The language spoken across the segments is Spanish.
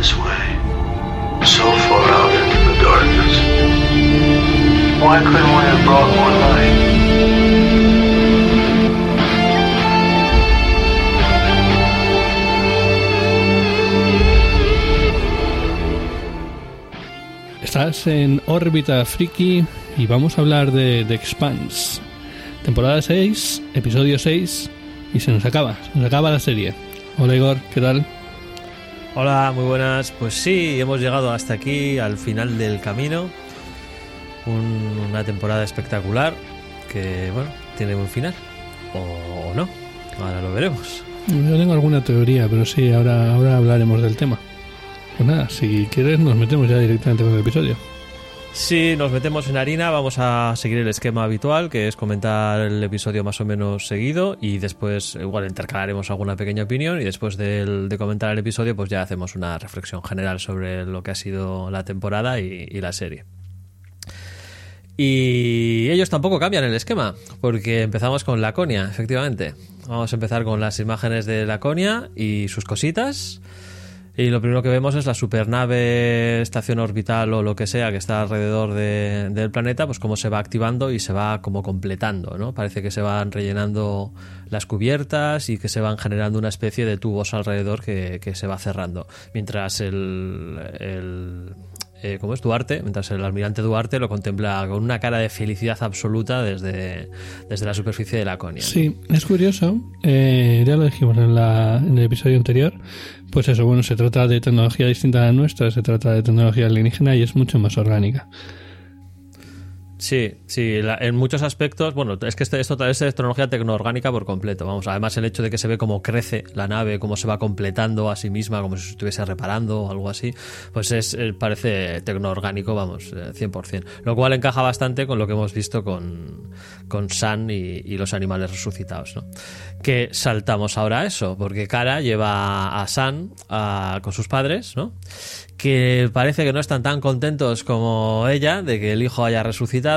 this way, so far out into the darkness. Why couldn't we have brought more light? Estás en órbita friki y vamos a hablar de The Expanse. Temporada 6, episodio 6 y se nos acaba, se nos acaba la serie. Hola Igor, ¿qué tal? Hola, muy buenas. Pues sí, hemos llegado hasta aquí, al final del camino. Un- una temporada espectacular que, bueno, tiene un final. O, o no. Ahora lo veremos. Yo tengo alguna teoría, pero sí, ahora, ahora hablaremos del tema. Pues nada, si quieres nos metemos ya directamente con el episodio. Si nos metemos en harina, vamos a seguir el esquema habitual, que es comentar el episodio más o menos seguido y después igual intercalaremos alguna pequeña opinión y después de comentar el episodio pues ya hacemos una reflexión general sobre lo que ha sido la temporada y, y la serie. Y ellos tampoco cambian el esquema, porque empezamos con Laconia, efectivamente. Vamos a empezar con las imágenes de Laconia y sus cositas. Y lo primero que vemos es la supernave, estación orbital o lo que sea que está alrededor de- del planeta, pues cómo se va activando y se va como completando, ¿no? Parece que se van rellenando las cubiertas y que se van generando una especie de tubos alrededor que, que se va cerrando. Mientras el, el eh, ¿cómo es? Duarte, mientras el almirante Duarte lo contempla con una cara de felicidad absoluta desde, desde la superficie de Laconia. Sí, es curioso, eh, ya lo dijimos en, la, en el episodio anterior, pues eso, bueno, se trata de tecnología distinta a la nuestra, se trata de tecnología alienígena y es mucho más orgánica. Sí, sí, la- en muchos aspectos, bueno, es que este- esto es tecnología tecnoorgánica por completo, vamos, además el hecho de que se ve cómo crece la nave, cómo se va completando a sí misma, como si se estuviese reparando o algo así, pues es eh, parece tecnoorgánico, vamos, eh, 100%, lo cual encaja bastante con lo que hemos visto con, con San y, y los animales resucitados, ¿no? Que saltamos ahora a eso, porque Kara lleva a San a- con sus padres, ¿no? que parece que no están tan contentos como ella de que el hijo haya resucitado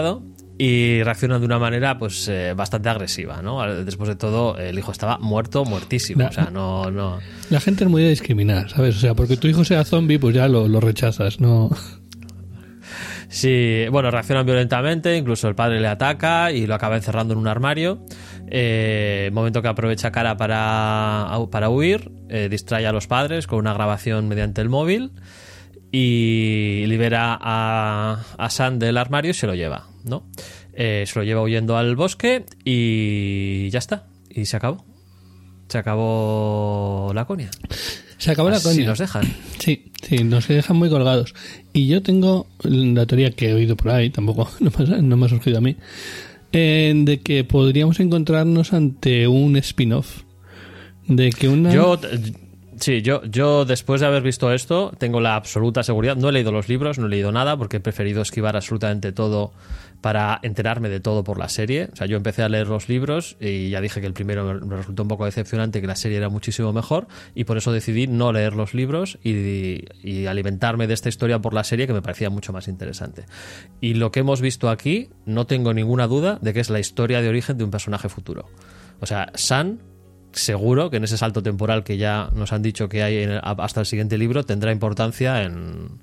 y reaccionan de una manera pues eh, bastante agresiva, ¿no? Después de todo, el hijo estaba muerto, muertísimo, Na- o sea, no, no... La gente es muy de discriminar, ¿sabes? O sea, porque tu hijo sea zombie, pues ya lo, lo rechazas, ¿no? Sí, bueno, reaccionan violentamente, incluso el padre le ataca y lo acaba encerrando en un armario. Eh, momento que aprovecha cara para, para huir, eh, distrae a los padres con una grabación mediante el móvil y libera a, a San del armario y se lo lleva, ¿no? Eh, se lo lleva huyendo al bosque y ya está, y se acabó. Se acabó la conia. Se acabó la coña. nos dejan. Sí, sí, nos dejan muy colgados. Y yo tengo la teoría que he oído por ahí, tampoco no me no me ha surgido a mí, eh, de que podríamos encontrarnos ante un spin-off. De que una... Yo, sí, yo, yo después de haber visto esto, tengo la absoluta seguridad. No he leído los libros, no he leído nada, porque he preferido esquivar absolutamente todo para enterarme de todo por la serie. O sea, yo empecé a leer los libros y ya dije que el primero me- resultó un poco decepcionante, que la serie era muchísimo mejor, y por eso decidí no leer los libros y, y alimentarme de esta historia por la serie, que me parecía mucho más interesante. Y lo que hemos visto aquí, no tengo ninguna duda de que es la historia de origen de un personaje futuro. O sea, San seguro que en ese salto temporal que ya nos han dicho que hay hasta el siguiente libro tendrá importancia en,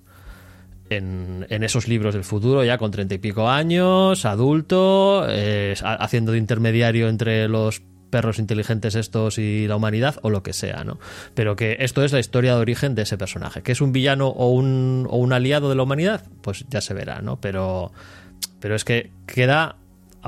en, esos libros del futuro, ya con treinta y pico años, adulto, eh, ha- haciendo de intermediario entre los perros inteligentes estos y la humanidad o lo que sea, ¿no? Pero que esto es la historia de origen de ese personaje. ¿Que es un villano o un, o un aliado de la humanidad? Pues ya se verá, ¿no? Pero, pero es que queda,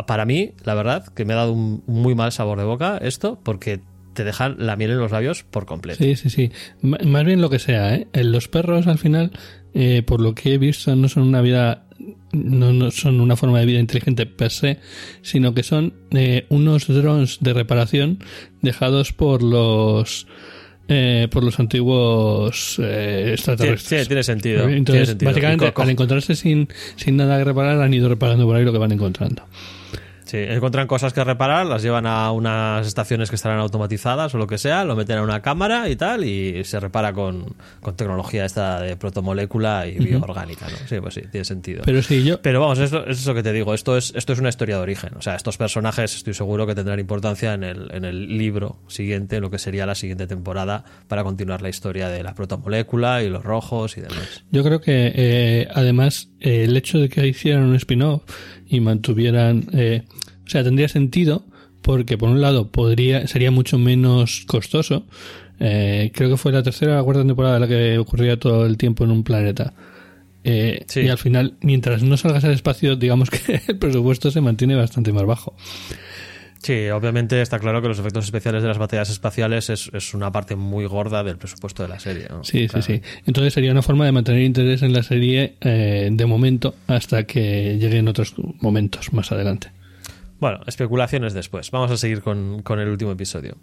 para mí, la verdad, que me ha dado un muy mal sabor de boca esto, porque te dejan la miel en los labios por completo. Sí, sí, sí. M- más bien lo que sea, ¿eh? Eh, Los perros al final, eh, por lo que he visto, no son una vida, no, no son una forma de vida inteligente per se, sino que son eh, unos drones de reparación dejados por los eh, por los antiguos eh, Sí, extraterrestres. sí, tiene sentido. Entonces, tiene sentido. básicamente, al encontrarse sin, sin nada que reparar, han ido reparando por ahí lo que van encontrando. Sí, encuentran cosas que reparar, las llevan a unas estaciones que estarán automatizadas o lo que sea, lo meten a una cámara y tal, y se repara con, con tecnología esta de protomolécula y bioorgánica, ¿no? Sí, pues sí, tiene sentido. Pero sí, yo. Pero vamos, esto, es eso que te digo, esto es, esto es una historia de origen. O sea, estos personajes estoy seguro que tendrán importancia en el, en el libro siguiente, lo que sería la siguiente temporada, para continuar la historia de la protomolécula y los rojos y demás. Yo creo que eh, además eh, el hecho de que hicieran un spin-off y mantuvieran, eh, o sea, tendría sentido porque por un lado podría sería mucho menos costoso. Eh, creo que fue la tercera o la cuarta temporada la que ocurría todo el tiempo en un planeta. Eh, Sí. Y al final, mientras no salgas al espacio, digamos que el presupuesto se mantiene bastante más bajo. Sí, obviamente está claro que los efectos especiales de las batallas espaciales es, es una parte muy gorda del presupuesto de la serie. ¿no? Sí, Claro. sí, sí. Entonces sería una forma de mantener interés en la serie eh, de momento hasta que lleguen otros momentos más adelante. Bueno, especulaciones después. Vamos a seguir con, con el último episodio.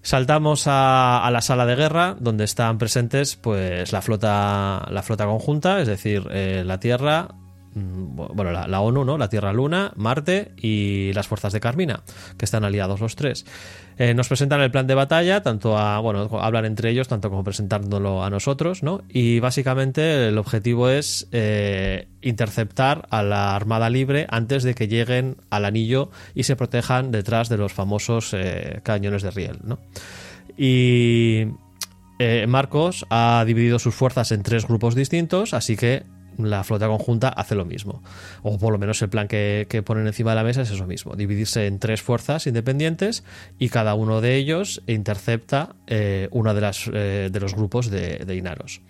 Saltamos a, a la sala de guerra, donde están presentes pues la flota, la flota conjunta, es decir, eh, la Tierra, bueno, la, ONU, ¿no? La Tierra Luna, Marte y las fuerzas de Carmina, que están aliados los tres. Eh, nos presentan el plan de batalla, tanto a, bueno, hablan entre ellos, tanto como presentándolo a nosotros, ¿no? Y básicamente el objetivo es eh, interceptar a la Armada Libre antes de que lleguen al anillo y se protejan detrás de los famosos eh, cañones de riel, ¿no? Y Marcos ha dividido sus fuerzas en tres grupos distintos, así que la flota conjunta hace lo mismo. O por lo menos el plan que, ponen encima de la mesa es eso mismo, dividirse en tres fuerzas independientes y cada uno de ellos intercepta eh, uno de, eh, de los grupos de, de Inaros.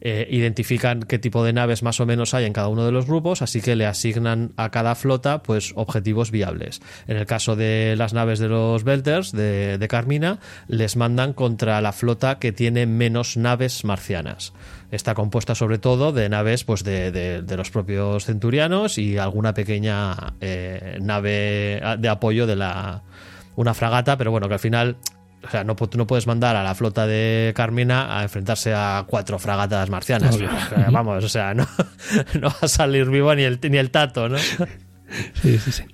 Eh, identifican qué tipo de naves más o menos hay en cada uno de los grupos, así que le asignan a cada flota pues objetivos viables. En el caso de las naves de los Belters de Carmina, les mandan contra la flota que tiene menos naves marcianas. Está compuesta sobre todo de naves pues de, de- de los propios centurianos y alguna pequeña eh, nave de apoyo de la una fragata, pero bueno, que al final o sea, no, no puedes mandar a la flota de Carmina a enfrentarse a cuatro fragatas marcianas. Obvio. O sea, vamos, o sea, no, no va a salir vivo ni el, ni el tato, ¿no? Sí, sí, sí.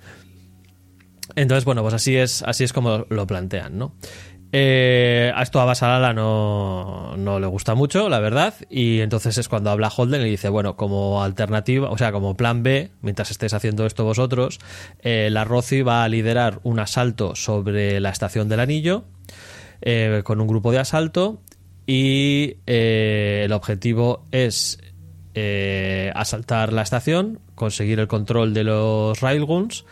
Entonces, bueno, pues así es, así es como lo plantean, ¿no? Eh, a esto a Basalala no, no le gusta mucho, la verdad, y entonces es cuando habla Holden y dice, bueno, como alternativa, o sea, como plan B, mientras estéis haciendo esto vosotros, eh, la Roci va a liderar un asalto sobre la estación del anillo eh, con un grupo de asalto y eh, el objetivo es eh, asaltar la estación, conseguir el control de los railguns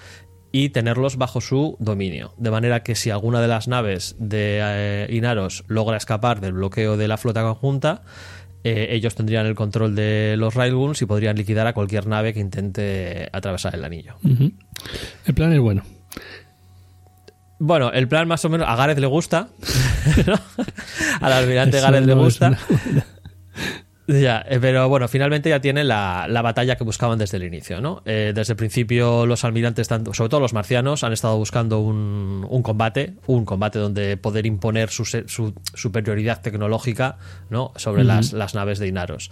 y tenerlos bajo su dominio. De manera que si alguna de las naves de eh, Inaros logra escapar del bloqueo de la flota conjunta, eh, ellos tendrían el control de los railguns y podrían liquidar a cualquier nave que intente atravesar el anillo. El plan es bueno. Bueno, el plan más o menos a Gareth le gusta. ¿no? Al almirante Gareth le no gusta. una- Ya, eh, pero bueno, finalmente ya tienen la, la batalla que buscaban desde el inicio, ¿no? Eh, desde el principio los almirantes, tanto, sobre todo los marcianos, han estado buscando un, un combate, un combate donde poder imponer su, su superioridad tecnológica, ¿no? Sobre las, las naves de Inaros.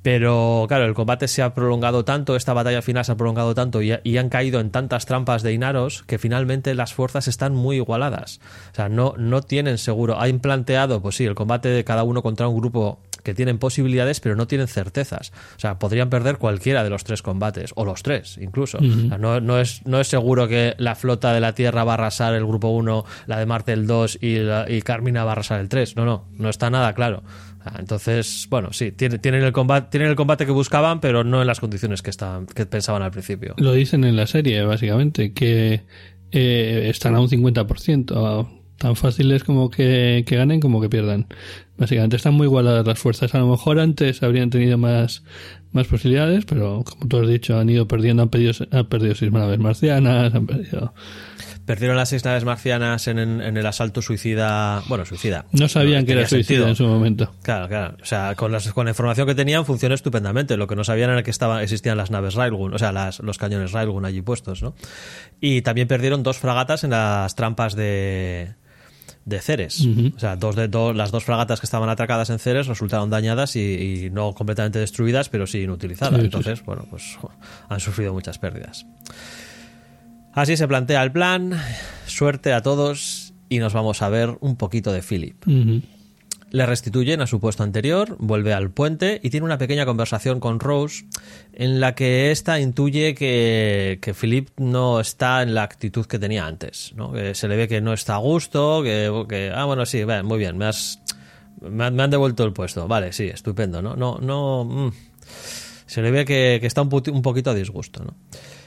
Pero claro, el combate se ha prolongado tanto, esta batalla final se ha prolongado tanto y, y han caído en tantas trampas de Inaros que finalmente las fuerzas están muy igualadas. O sea, no, no tienen seguro. Han planteado, pues sí, el combate de cada uno contra un grupo que tienen posibilidades, pero no tienen certezas. O sea, podrían perder cualquiera de los tres combates, o los tres, incluso. O sea, no, no es, no es seguro que la flota de la Tierra va a arrasar el grupo 1, la de Marte el 2 y, la- y Carmina va a arrasar el 3. No, no, no está nada claro. Entonces, bueno, sí, tienen, tienen, el combate, tienen el combate que buscaban, pero no en las condiciones que, estaban, que pensaban al principio. Lo dicen en la serie, básicamente, que eh, están a un 50%. Tan fácil es como que, que ganen como que pierdan. Básicamente están muy igualadas las fuerzas. A lo mejor antes habrían tenido más, más posibilidades, pero como tú has dicho, han ido perdiendo, han perdido, han perdido seis naves marcianas, han perdido... Perdieron las seis naves marcianas en, en- en el asalto suicida. Bueno, suicida. No sabían que era suicida sentido. en su momento. Claro, claro. O sea, con, las- con la información que tenían funcionó estupendamente. Lo que no sabían era que estaban, existían las naves Railgun, o sea, las- los cañones Railgun allí puestos, ¿no? Y también perdieron dos fragatas en las trampas de, de Ceres. O sea, dos de, dos- las dos fragatas que estaban atracadas en Ceres resultaron dañadas y, y no completamente destruidas, pero sí inutilizadas. Sí, sí, Entonces, bueno, pues han sufrido muchas pérdidas. Así se plantea el plan. Suerte a todos y nos vamos a ver un poquito de Philip. Le restituyen a su puesto anterior, vuelve al puente y tiene una pequeña conversación con Rose en la que ésta intuye que, que Philip no está en la actitud que tenía antes. ¿no? Que se le ve que no está a gusto, que, ah, bueno, sí, muy bien, me, has, me, han, devuelto el puesto. Vale, sí, estupendo. No, no, no. mm. Se le ve que, que está un, poquito a disgusto. ¿no?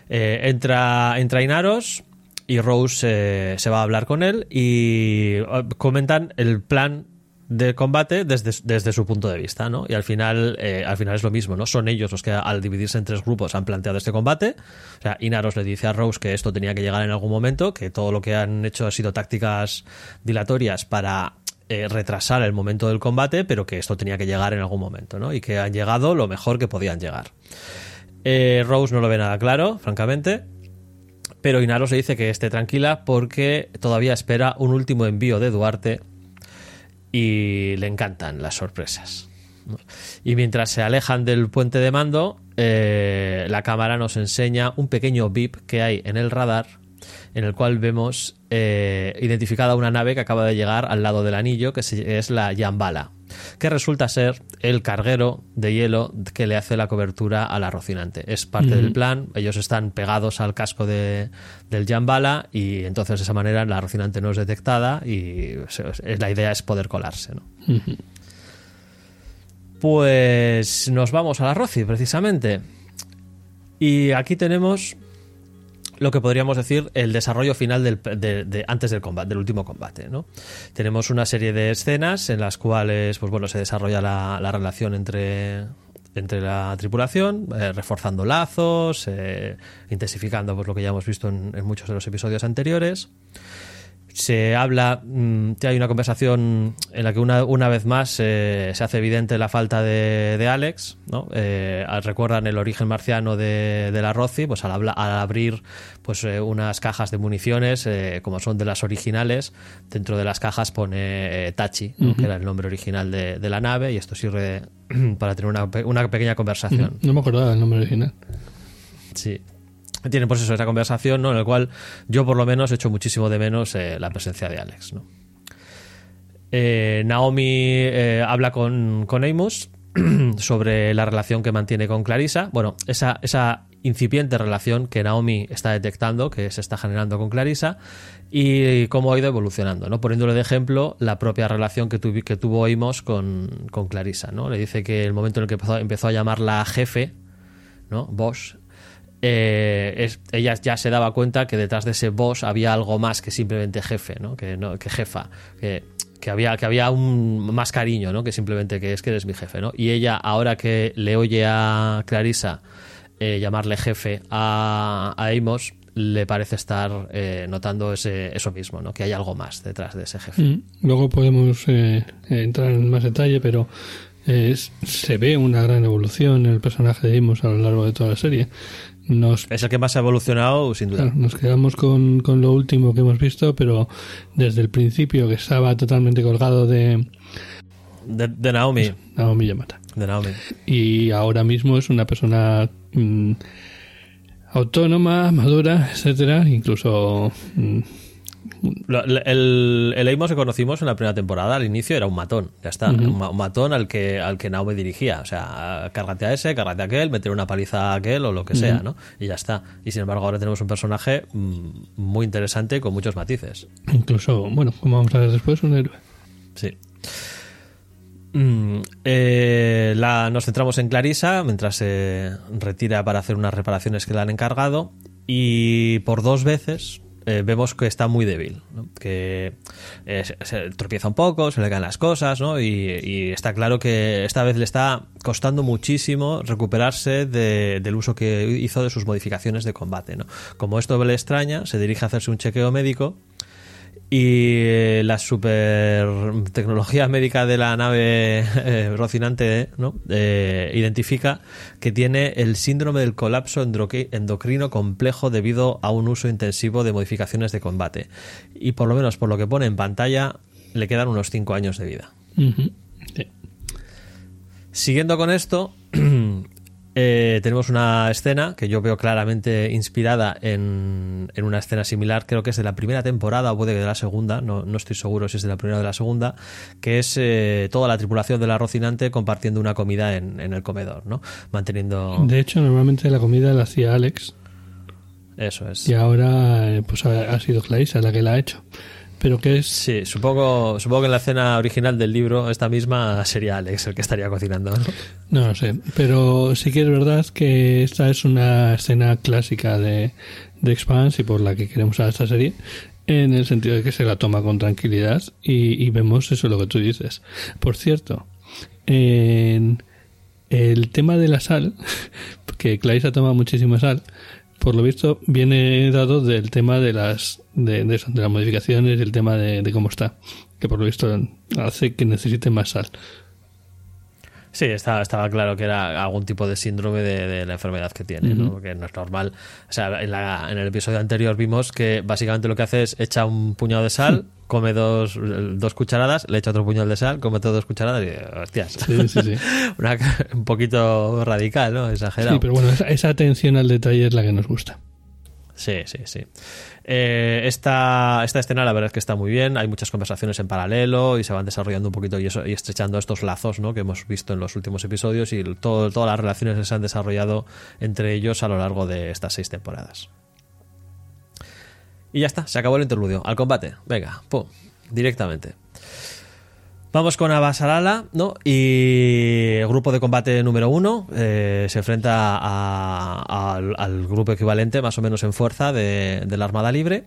Eh, entra, entra Inaros y Rose se va a hablar con él y eh, comentan el plan de combate desde, desde su punto de vista, ¿no? Y al final, eh, al final es lo mismo, ¿no? Son ellos los que al dividirse en tres grupos han planteado este combate. O sea, Inaros le dice a Rose que esto tenía que llegar en algún momento, que todo lo que han hecho ha sido tácticas dilatorias para eh, retrasar el momento del combate, pero que esto tenía que llegar en algún momento, ¿no? Y que han llegado lo mejor que podían llegar. Eh, Rose no lo ve nada claro, francamente. Pero Inaros le dice que esté tranquila porque todavía espera un último envío de Duarte y le encantan las sorpresas. Y mientras se alejan del puente de mando, eh, la cámara nos enseña un pequeño bip que hay en el radar en el cual vemos eh, identificada una nave que acaba de llegar al lado del anillo, que es la Yambala, que resulta ser el carguero de hielo que le hace la cobertura a la Rocinante. Es parte del plan, ellos están pegados al casco de, del Yambala y entonces de esa manera la Rocinante no es detectada y la idea es poder colarse. ¿no? Pues nos vamos a la Roci, precisamente. Y aquí tenemos lo que podríamos decir el desarrollo final del, de- de- antes del combate, del último combate, ¿no? Tenemos una serie de escenas en las cuales, pues bueno, se desarrolla la, la relación entre entre la tripulación, eh, reforzando lazos, eh, intensificando pues lo que ya hemos visto en, en muchos de los episodios anteriores se habla, mm, hay una conversación en la que una, una vez más eh, se hace evidente la falta de, de Alex, ¿no? Eh, recuerdan el origen marciano de, de la Roci, pues al, habla- al abrir pues eh, unas cajas de municiones, eh, como son de las originales, dentro de las cajas pone eh, Tachi, que era el nombre original de, de la nave, y esto sirve para tener una, una pequeña conversación. No me acordaba del nombre original. Sí. Tienen pues eso, esa conversación, ¿no? En la cual yo por lo menos echo muchísimo de menos eh, la presencia de Alex, ¿no? Eh, Naomi eh, habla con, con Amos sobre la relación que mantiene con Clarissa. Bueno, esa, esa incipiente relación que Naomi está detectando, que se está generando con Clarissa, y cómo ha ido evolucionando, ¿no? Poniéndole de ejemplo la propia relación que, tuvi- que tuvo Amos con, con Clarissa, ¿no? Le dice que el momento en el que empezó, empezó a llamarla jefe, ¿no? Boss, eh, es- ella ya se daba cuenta que detrás de ese boss había algo más que simplemente jefe, ¿no? Que, no, que jefa, que, había, que había un más cariño, ¿no? Que simplemente que es que eres mi jefe, ¿no? Y ella, ahora que le oye a Clarissa eh, llamarle jefe a, a Amos, le parece estar eh, notando ese, eso mismo, ¿no? Que hay algo más detrás de ese jefe. Mm, Luego podemos eh, entrar en más detalle, pero eh, se ve una gran evolución en el personaje de Amos a lo largo de toda la serie. Nos, Es el que más ha evolucionado, sin duda. claro, nos quedamos con, con lo último que hemos visto, pero desde el principio que estaba totalmente colgado de De, de Naomi. Naomi Yamata. De Naomi. Y ahora mismo es una persona mm, autónoma, madura, etcétera, incluso mm, El, el Amos que conocimos en la primera temporada, al inicio, era un matón. Ya está. un, ma- un matón al que, al que Naomi dirigía. O sea, cárgate a ese, cárgate a aquel, meter una paliza a aquel o lo que sea, ¿no? Y ya está. Y sin embargo, ahora tenemos un personaje mm, muy interesante con muchos matices. incluso, bueno, como vamos a ver después, un héroe. Sí. Mm, eh, la, nos centramos en Clarisa mientras se retira para hacer unas reparaciones que le han encargado y por dos veces eh, vemos que está muy débil, ¿no? que eh, se, tropieza un poco, se le caen las cosas ¿no? y, está claro que esta vez le está costando muchísimo recuperarse de- del uso que hizo de sus modificaciones de combate. Como esto le extraña, se dirige a hacerse un chequeo médico y eh, la super tecnología médica de la nave eh, Rocinante ¿no? Eh, identifica que tiene el síndrome del colapso endocrino complejo debido a un uso intensivo de modificaciones de combate. Y por lo menos por lo que pone en pantalla, le quedan unos 5 años de vida. Sí. Siguiendo con esto, eh, tenemos una escena que yo veo claramente inspirada en, en, una escena similar, creo que es de la primera temporada o puede que de la segunda, no, no estoy seguro si es de la primera o de la segunda, que es eh, toda la tripulación del Rocinante compartiendo una comida en, en, el comedor, ¿no? Manteniendo... De hecho, normalmente la comida la hacía Alex. Eso es. Y ahora eh, pues ha, ha sido Clarissa la que la ha hecho. Pero que es... Sí, supongo, supongo que en la escena original del libro, esta misma sería Alex el que estaría cocinando. ¿no? No lo sé, pero sí que es verdad que esta es una escena clásica de, de Expanse y por la que queremos a esta serie, en el sentido de que se la toma con tranquilidad y, y vemos eso lo que tú dices. Por cierto, en el tema de la sal, que Clarissa toma muchísima sal, por lo visto viene dado del tema de las de, de, de las modificaciones y el tema de, de, cómo está que por lo visto hace que necesite más sal Sí, estaba, estaba claro que era algún tipo de síndrome de, de la enfermedad que tiene, uh -huh. ¿no? que no es normal. O sea, en, la, en, el episodio anterior vimos que básicamente lo que hace es echa un puñado de sal, come dos, dos cucharadas, le echa otro puñado de sal, come otras dos cucharadas y, hostias, sí, sí, sí. Una, un poquito radical, ¿no? Exagerado. Sí, pero bueno, esa, esa atención al detalle es la que nos gusta. Sí, sí, sí. Eh, esta, esta escena la verdad es que está muy bien, hay muchas conversaciones en paralelo y se van desarrollando un poquito y, eso, y estrechando estos lazos ¿no? que hemos visto en los últimos episodios y todo, todas las relaciones que se han desarrollado entre ellos a lo largo de estas seis temporadas. Y ya está, se acabó el interludio. Al combate, venga, pum, directamente. Vamos con Abasarala, ¿no? Y el grupo de combate número uno eh, se enfrenta a, al, grupo equivalente, más o menos en fuerza, de, de la Armada Libre.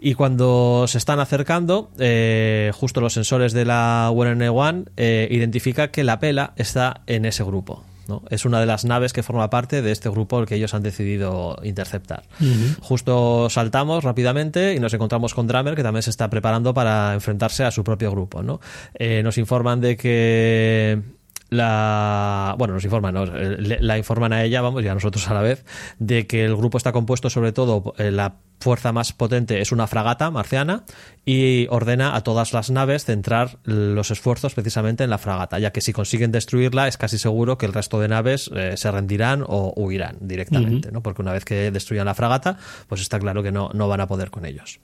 Y cuando se están acercando, eh, justo los sensores de la UNN-1 eh, identifica que la pela está en ese grupo. ¿No? Es una de las naves que forma parte de este grupo que ellos han decidido interceptar. Uh -huh. Justo saltamos rápidamente y nos encontramos con Drummer, que también se está preparando para enfrentarse a su propio grupo. ¿no? Eh, nos informan de que la bueno nos informan ¿no? la informan a ella vamos y a nosotros a la vez de que el grupo está compuesto sobre todo eh, la fuerza más potente es una fragata marciana y ordena a todas las naves centrar los esfuerzos precisamente en la fragata, ya que si consiguen destruirla es casi seguro que el resto de naves eh, se rendirán o huirán directamente, uh -huh. ¿no? porque una vez que destruyan la fragata, pues está claro que no, no van a poder con ellos.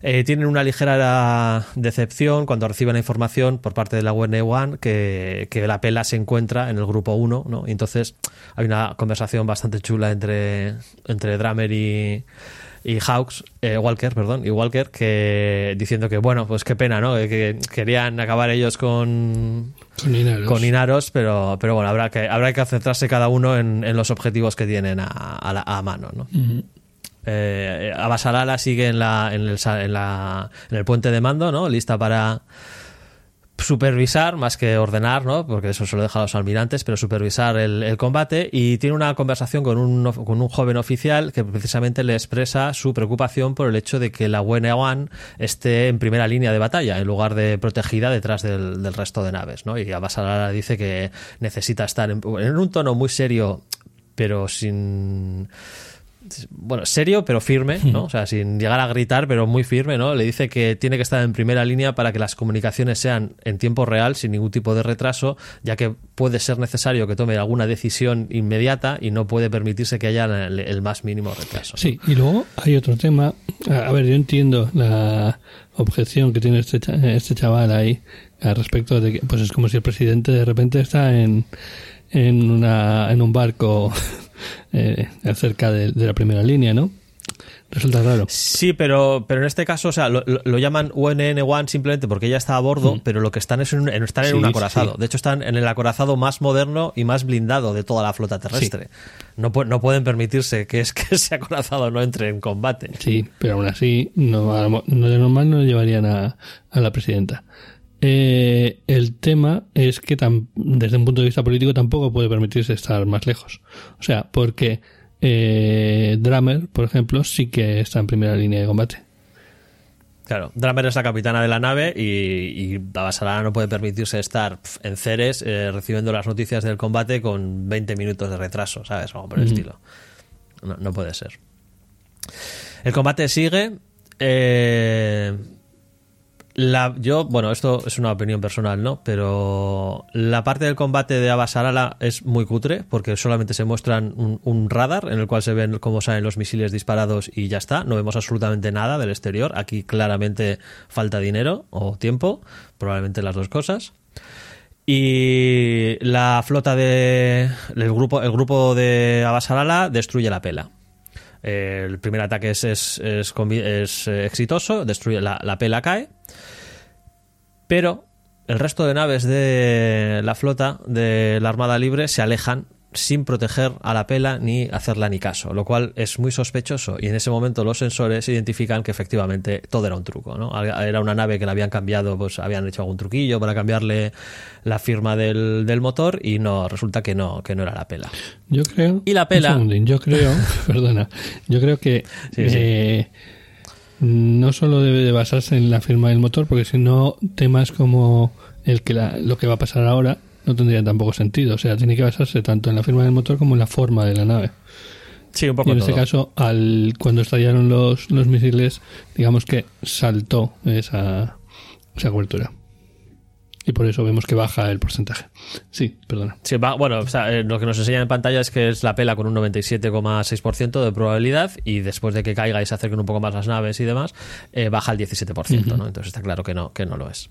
Eh, tienen una ligera decepción cuando reciben la información por parte de la UN-1 que, que la pela se encuentra en el grupo 1, ¿no? y entonces hay una conversación bastante chula entre, entre Drummer y y Hawks, eh, Walker, perdón, y Walker, que diciendo que bueno, pues qué pena, ¿no? Que, que querían acabar ellos con, con Inaros, con Inaros pero, pero bueno, habrá que, habrá que centrarse cada uno en, en los objetivos que tienen a, a, la, a mano, ¿no? Uh -huh. eh, Abasalala sigue en, la, en, el, en, la, en el puente de mando, ¿no? Lista para supervisar más que ordenar, ¿no? Porque eso se lo deja a los almirantes, pero supervisar el, combate y tiene una conversación con un, con un joven oficial que precisamente le expresa su preocupación por el hecho de que la UN esté en primera línea de batalla en lugar de protegida detrás del, del resto de naves, ¿no? Y Abasalara dice que necesita estar en un tono muy serio, pero sin bueno, serio pero firme, ¿no? O sea, sin llegar a gritar, pero muy firme, ¿no? Le dice que tiene que estar en primera línea para que las comunicaciones sean en tiempo real, sin ningún tipo de retraso, ya que puede ser necesario que tome alguna decisión inmediata y no puede permitirse que haya el, el más mínimo retraso. ¿no? Sí, y luego hay otro tema. A ver, yo entiendo la objeción que tiene este, este chaval ahí al respecto de que, pues es como si el presidente de repente está en en, una, en un barco eh, cerca de, de, la primera línea, ¿no? Resulta raro. Sí, pero, pero en este caso, o sea, lo, lo, lo llaman UNN-1 simplemente porque ella está a bordo, mm. pero lo que están es en, están en sí, un acorazado. Sí. De hecho, están en el acorazado más moderno y más blindado de toda la flota terrestre. Sí. No, no pueden permitirse que, es, que ese acorazado no entre en combate. Sí, pero aún así, no, no de normal no llevarían a, a la presidenta. Eh, el tema es que desde un punto de vista político tampoco puede permitirse estar más lejos. O sea, porque eh, Drummer, por ejemplo, sí que está en primera línea de combate. Claro, Drummer es la capitana de la nave y, y Babasalana no puede permitirse estar en Ceres eh, recibiendo las noticias del combate con 20 minutos de retraso, ¿sabes? O por el mm. estilo. No, no, puede ser. El combate sigue. Eh, La, yo, bueno, esto es una opinión personal, ¿no? Pero la parte del combate de Abasarala es muy cutre porque solamente se muestran un, radar en el cual se ven cómo salen los misiles disparados y ya está. No vemos absolutamente nada del exterior. Aquí claramente falta dinero o tiempo, probablemente las dos cosas. Y la flota de. El grupo, el grupo de Abasarala destruye la pela. El primer ataque es, es exitoso, destruye la, la, pela cae, pero el resto de naves de la flota de la Armada Libre se alejan sin proteger a la pela ni hacerla ni caso, lo cual es muy sospechoso y en ese momento los sensores identifican que efectivamente todo era un truco, ¿no? Era una nave que la habían cambiado, pues habían hecho algún truquillo para cambiarle la firma del, del motor y no, resulta que no, que no era la pela. Yo creo... Y la pela... yo creo, perdona, yo creo que... Sí, sí. Eh, no solo debe de basarse en la firma del motor, porque si no, temas como el que la, lo que va a pasar ahora no tendría tampoco sentido. O sea, tiene que basarse tanto en la firma del motor como en la forma de la nave. Sí, un poco y en todo. este caso, al, cuando estallaron los, los misiles, digamos que saltó esa, esa cobertura. Y por eso vemos que baja el porcentaje. Sí, perdona. Sí, va, bueno, o sea, eh, lo que nos enseñan en pantalla es que es la pela con un 97,6% de probabilidad y después de que caiga y se acerquen un poco más las naves y demás, eh, baja al 17%, uh -huh. ¿no? Entonces está claro que no, que no lo es.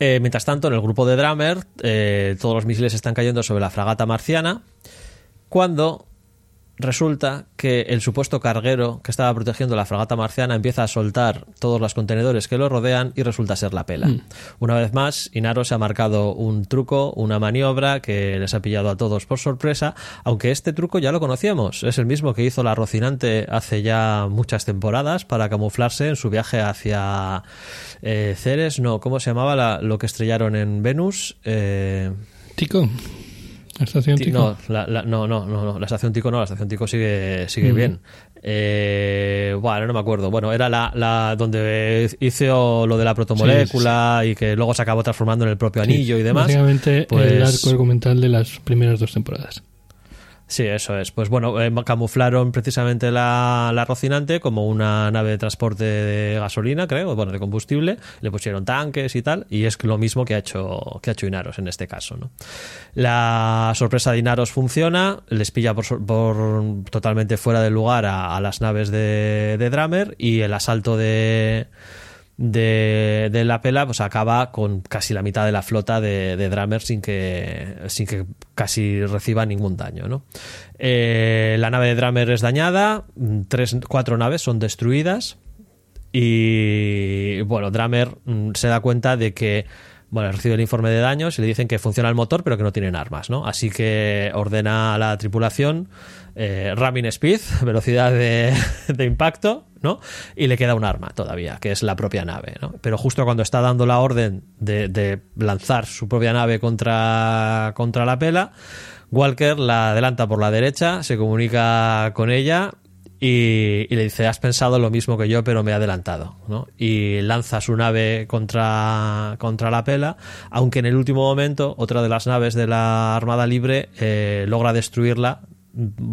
Eh, mientras tanto, en el grupo de Drummer, eh, todos los misiles están cayendo sobre la fragata marciana, cuando resulta que el supuesto carguero que estaba protegiendo la fragata marciana empieza a soltar todos los contenedores que lo rodean y resulta ser la pela. Mm. Una vez más, Inaro se ha marcado un truco, una maniobra que les ha pillado a todos por sorpresa, aunque este truco ya lo conocíamos. Es el mismo que hizo la Rocinante hace ya muchas temporadas para camuflarse en su viaje hacia eh, Ceres. No, ¿cómo se llamaba la, lo que estrellaron en Venus? Eh... Tico. ¿La estación Tico? No, la, la, no, no, no, no, la estación Tico no, la estación Tico sigue, sigue uh -huh. bien. Eh, bueno, no me acuerdo. Bueno, era la, la donde hizo lo de la protomolécula sí, sí. y que luego se acabó transformando en el propio anillo sí, y demás. Básicamente pues... el arco argumental de las primeras dos temporadas. Sí, eso es. Pues bueno, eh, camuflaron precisamente la, la, Rocinante como una nave de transporte de gasolina, creo, bueno, de combustible. Le pusieron tanques y tal, y es lo mismo que ha hecho, que ha hecho Inaros en este caso. ¿no? La sorpresa de Inaros funciona, les pilla por, por totalmente fuera del lugar a, las naves de, de y el asalto de de, de, la pela pues acaba con casi la mitad de la flota de, de Drummer sin que, sin que casi reciba ningún daño. ¿no? Eh, la nave de Drummer es dañada, tres, cuatro naves son destruidas y bueno, Drummer mm, se da cuenta de que bueno, recibe el informe de daños y le dicen que funciona el motor pero que no tienen armas, ¿no? Así que ordena a la tripulación eh, ramming speed, velocidad de, impacto, ¿no? Y le queda un arma todavía, que es la propia nave, ¿no? Pero justo cuando está dando la orden de, lanzar su propia nave contra, contra la pela, Walker la adelanta por la derecha, se comunica con ella y, y, le dice, has pensado lo mismo que yo, pero me he adelantado. ¿no? Y lanza su nave contra, contra la pela, aunque en el último momento otra de las naves de la Armada Libre eh, logra destruirla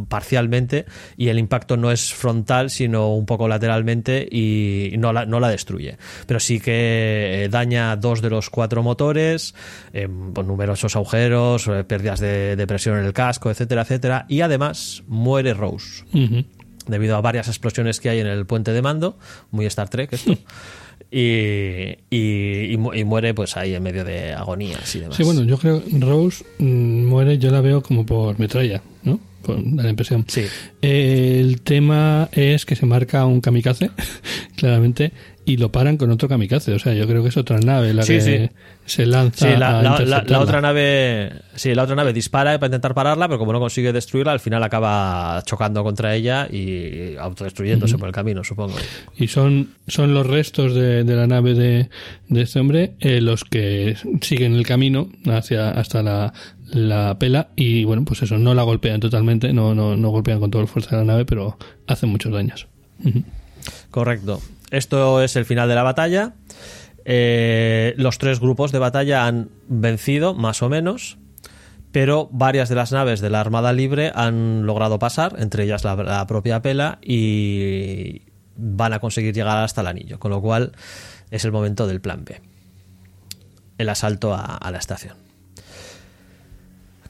parcialmente y el impacto no es frontal sino un poco lateralmente y no la, no la destruye pero sí que daña dos de los cuatro motores eh, con numerosos agujeros eh, pérdidas de, de, presión en el casco etcétera etcétera y además muere Rose uh -huh debido a varias explosiones que hay en el puente de mando, muy Star Trek esto. Y, y, y, muere pues ahí en medio de agonías y demás. Sí, bueno, yo creo que Rose mmm, muere, yo la veo como por metralla, ¿no? Por, da la impresión. Sí. Eh, el tema es que se marca un kamikaze, claramente, y lo paran con otro kamikaze. O sea, yo creo que es otra nave la sí, que sí. se lanza. Sí, la, la, la, la, otra nave, sí, la otra nave dispara para intentar pararla, pero como no consigue destruirla, al final acaba chocando contra ella y autodestruyéndose uh -huh. por el camino, supongo. Y son, son los restos de, de la nave de, de este hombre eh, los que siguen el camino hacia hasta la, la pela y bueno, pues eso, no la golpean totalmente, no, no, no golpean con toda la fuerza de la nave, pero hacen muchos daños. Uh -huh. Correcto. Esto es el final de la batalla. Eh, los tres grupos de batalla han vencido, más o menos, pero varias de las naves de la Armada Libre han logrado pasar, entre ellas la, propia Pela, y van a conseguir llegar hasta el anillo. Con lo cual, es el momento del plan B. El asalto a, a la estación.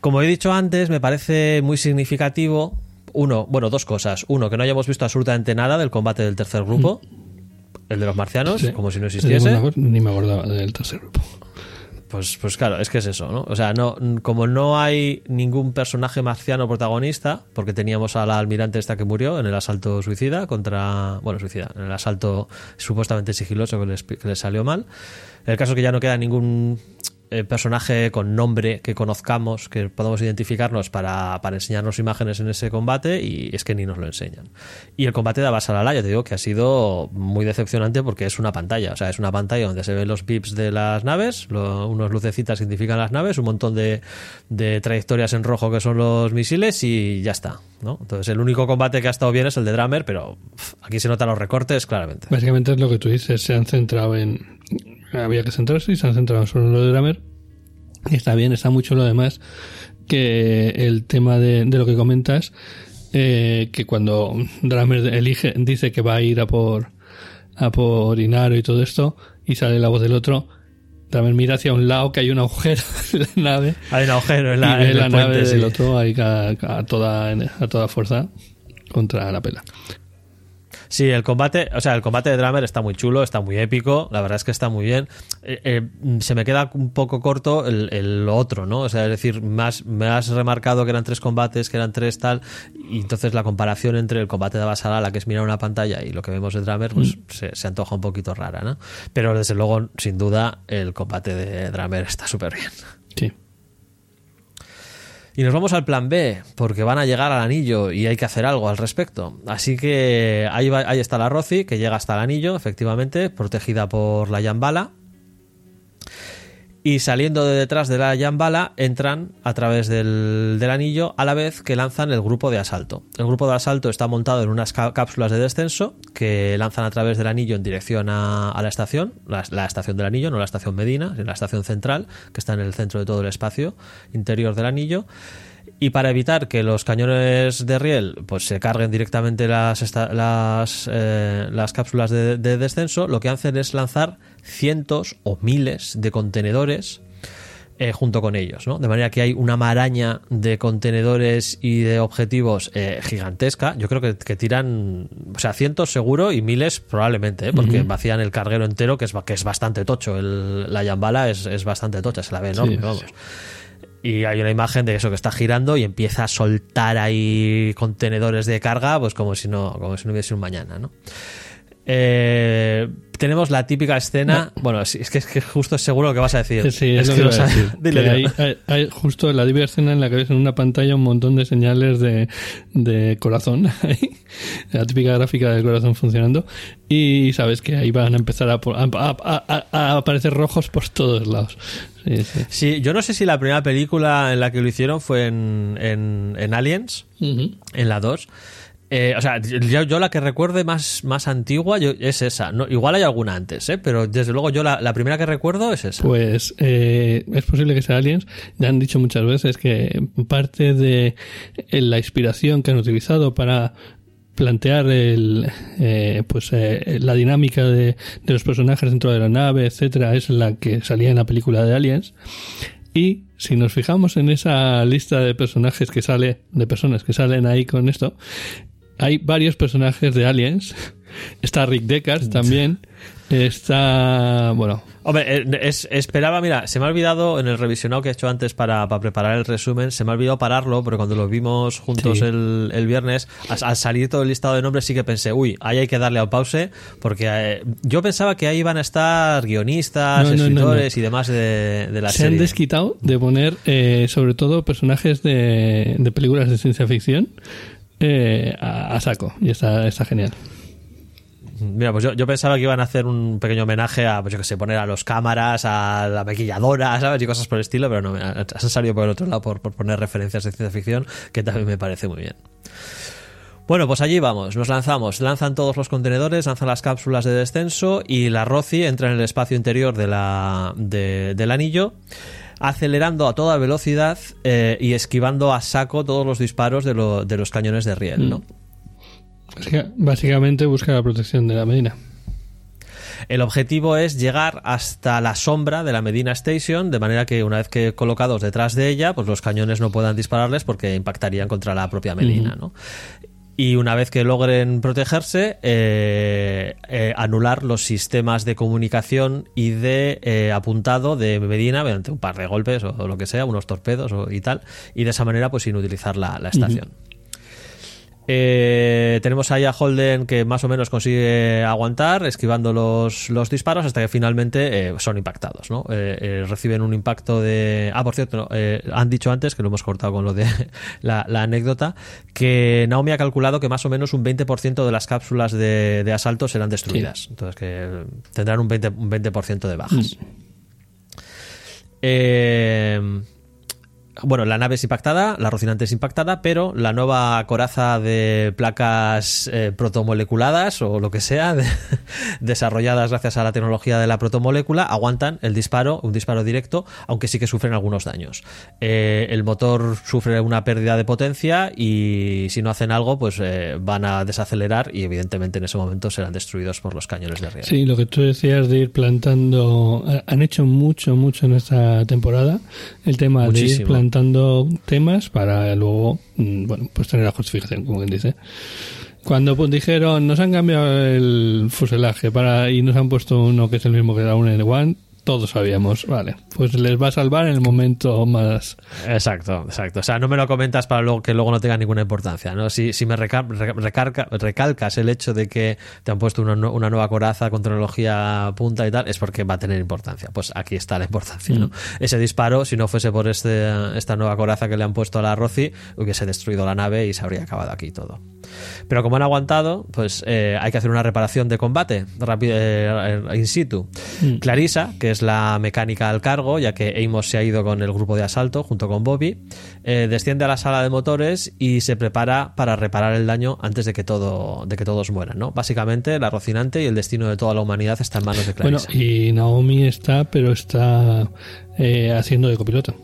Como he dicho antes, me parece muy significativo, uno, bueno, dos cosas. Uno, que no hayamos visto absolutamente nada del combate del tercer grupo, el de los marcianos, Sí. como si no existiese. Ni me acordaba del tercer grupo. Pues, pues claro, es que es eso, ¿no? O sea, no, como no hay ningún personaje marciano protagonista, porque teníamos a la almirante esta que murió en el asalto suicida contra. Bueno, suicida, en el asalto supuestamente sigiloso que les, que les salió mal. El caso es que ya no queda ningún eh, personaje con nombre que conozcamos, que podamos identificarnos para, para enseñarnos imágenes en ese combate, y es que ni nos lo enseñan. Y el combate de Abasalala, ya te digo que ha sido muy decepcionante porque es una pantalla, o sea, es una pantalla donde se ven los pips de las naves, lo- unos lucecitas que identifican las naves, un montón de, de trayectorias en rojo que son los misiles y ya está, ¿no? Entonces el único combate que ha estado bien es el de Drummer, pero aquí se notan los recortes claramente. Básicamente es lo que tú dices, se han centrado en... Había que centrarse y se han centrado solo en lo de Dramer. Y está bien, está mucho lo demás que el tema de, de lo que comentas, eh, que cuando Dramer elige, dice que va a ir a por, a por Inaro y todo esto, y sale la voz del otro, Dramer mira hacia un lado que hay un agujero en la nave Hay un agujero en y la, ve en la nave del otro ahí a, a toda, a toda fuerza contra la pela. Sí, el combate, o sea, el combate de Drummer está muy chulo, está muy épico, la verdad es que está muy bien. Eh, eh, se me queda un poco corto el, el otro, ¿no? O sea, es decir, más, me has remarcado que eran tres combates, que eran tres tal, y entonces la comparación entre el combate de Abasalala, que es mirar una pantalla, y lo que vemos de Drummer, pues se, se antoja un poquito rara, ¿no? Pero desde luego, sin duda, el combate de Drummer está súper bien. Sí. Y nos vamos al plan B, porque van a llegar al anillo y hay que hacer algo al respecto. Así que ahí, va- ahí está la Roci, que llega hasta el anillo, efectivamente, protegida por la Yambala. Y saliendo de detrás de la Yambala, entran a través del, del anillo a la vez que lanzan el grupo de asalto. El grupo de asalto está montado en unas cá- cápsulas de descenso que lanzan a través del anillo en dirección a, a la estación, la, la estación del anillo, no la estación Medina, sino la estación central, que está en el centro de todo el espacio interior del anillo. Y para evitar que los cañones de riel pues se carguen directamente las, esta- las, eh, las cápsulas de, de descenso, lo que hacen es lanzar cientos o miles de contenedores eh, junto con ellos, ¿no? De manera que hay una maraña de contenedores y de objetivos eh, gigantesca. Yo creo que, que tiran, o sea, cientos seguro y miles probablemente, ¿eh? porque vacían el carguero entero, que es, que es bastante tocho. El- la Yambala es, es bastante tocha, se la ve enorme, Sí, vamos. Y hay una imagen de eso que está girando y empieza a soltar ahí contenedores de carga, pues como si no, como si no hubiese un mañana, ¿no? Eh, tenemos la típica escena. Bueno, es que, es que justo es seguro lo que vas a decir. Sí, es, lo que que a decir. Dile, Que hay, hay- hay justo la típica escena en la que ves en una pantalla un montón de señales de, de corazón. la típica gráfica del corazón funcionando. Y sabes que ahí van a empezar a, por- a- a- a- a aparecer rojos por todos lados. Sí, sí. Sí, yo no sé si la primera película en la que lo hicieron fue en, en, en Aliens, en la 2. Eh, o sea, yo, la que recuerde más, más antigua yo- es esa. Igual hay alguna antes, ¿eh? pero desde luego yo la, la primera que recuerdo es esa. Pues eh, es posible que sea Aliens. Ya han dicho muchas veces que parte de eh, la inspiración que han utilizado para plantear el, eh, pues eh, la dinámica de, de los personajes dentro de la nave, etcétera, es la que salía en la película de Aliens. Y si nos fijamos en esa lista de personajes que sale, de personas que salen ahí con esto, hay varios personajes de Aliens. Está Rick Deckard también. Está, bueno, Hombre, eh, es- esperaba, mira, se me ha olvidado en el revisionado que he hecho antes para, para preparar el resumen, se me ha olvidado pararlo, pero cuando lo vimos juntos Sí. el, el viernes, al, al salir todo el listado de nombres sí que pensé, uy, ahí hay que darle a pause, porque eh, yo pensaba que ahí iban a estar guionistas, No, no, no, escritores y demás de, de la se han serie. desquitado de poner eh, sobre todo personajes de, de películas de ciencia ficción eh, a, a saco y está, está genial Mira, pues yo, yo pensaba que iban a hacer un pequeño homenaje a, pues yo que sé, poner a los cámaras, a la maquilladora, ¿sabes? Y cosas por el estilo, pero no, me- salido por el otro lado por, por poner referencias de ciencia ficción, que también me parece muy bien. Bueno, pues allí vamos, nos lanzamos. Lanzan todos los contenedores, lanzan las cápsulas de descenso y la Roci entra en el espacio interior de la, de- del anillo, acelerando a toda velocidad eh, y esquivando a saco todos los disparos de, lo- de los cañones de riel, ¿no? Básica- básicamente busca la protección de la Medina El objetivo es llegar hasta la sombra de la Medina Station, de manera que una vez que colocados detrás de ella, pues los cañones no puedan dispararles porque impactarían contra la propia Medina, ¿no? Y una vez que logren protegerse, eh, eh, anular los sistemas de comunicación y de eh, apuntado de Medina mediante un par de golpes o, lo que sea, unos torpedos o, y tal, y de esa manera pues inutilizar la, la estación. Eh, tenemos ahí a Holden que más o menos consigue aguantar, esquivando los, los disparos hasta que finalmente eh, son impactados. ¿no? Eh, reciben un impacto de. Ah, por cierto, han dicho antes, que lo hemos cortado con lo de la, la anécdota, que Naomi ha calculado que más o menos un 20% de las cápsulas de, de asalto serán destruidas. Entonces, que tendrán un 20%, un 20 de bajas. Eh bueno, la nave es impactada, la Rocinante es impactada, pero la nueva coraza de placas eh, protomoleculadas o lo que sea, de- desarrolladas gracias a la tecnología de la protomolécula, aguantan el disparo, un disparo directo, aunque sí que sufren algunos daños. Eh, el motor sufre una pérdida de potencia y si no hacen algo, pues eh, van a desacelerar y evidentemente en ese momento serán destruidos por los cañones de riel. Sí, lo que tú decías de ir plantando, han hecho mucho, mucho en esta temporada, el tema de ir Muchísimo. Plantando temas para luego, mm, bueno, pues tener la justificación, como quien dice. Cuando pues, dijeron, nos han cambiado el fuselaje para y nos han puesto uno que es el mismo que era un N1, todos sabíamos, vale, pues les va a salvar en el momento más... Exacto, exacto. O sea, no me lo comentas para luego que luego no tenga ninguna importancia, ¿no? Si, si me recalcas el hecho de que te han puesto una, una nueva coraza con tecnología punta y tal, es porque va a tener importancia. Pues aquí está la importancia, ¿no? Ese disparo, si no fuese por este, esta nueva coraza que le han puesto a la Rossi, hubiese destruido la nave y se habría acabado aquí todo. Pero como han aguantado, pues eh, hay que hacer una reparación de combate rápido, eh, in situ. Clarisa, que es la mecánica al cargo, ya que Amos se ha ido con el grupo de asalto junto con Bobby, eh, desciende a la sala de motores y se prepara para reparar el daño antes de que todo, de que todos mueran, ¿no? Básicamente, la Rocinante y el destino de toda la humanidad está en manos de Bueno, Clarisa. y Naomi está, pero está eh, haciendo de copiloto.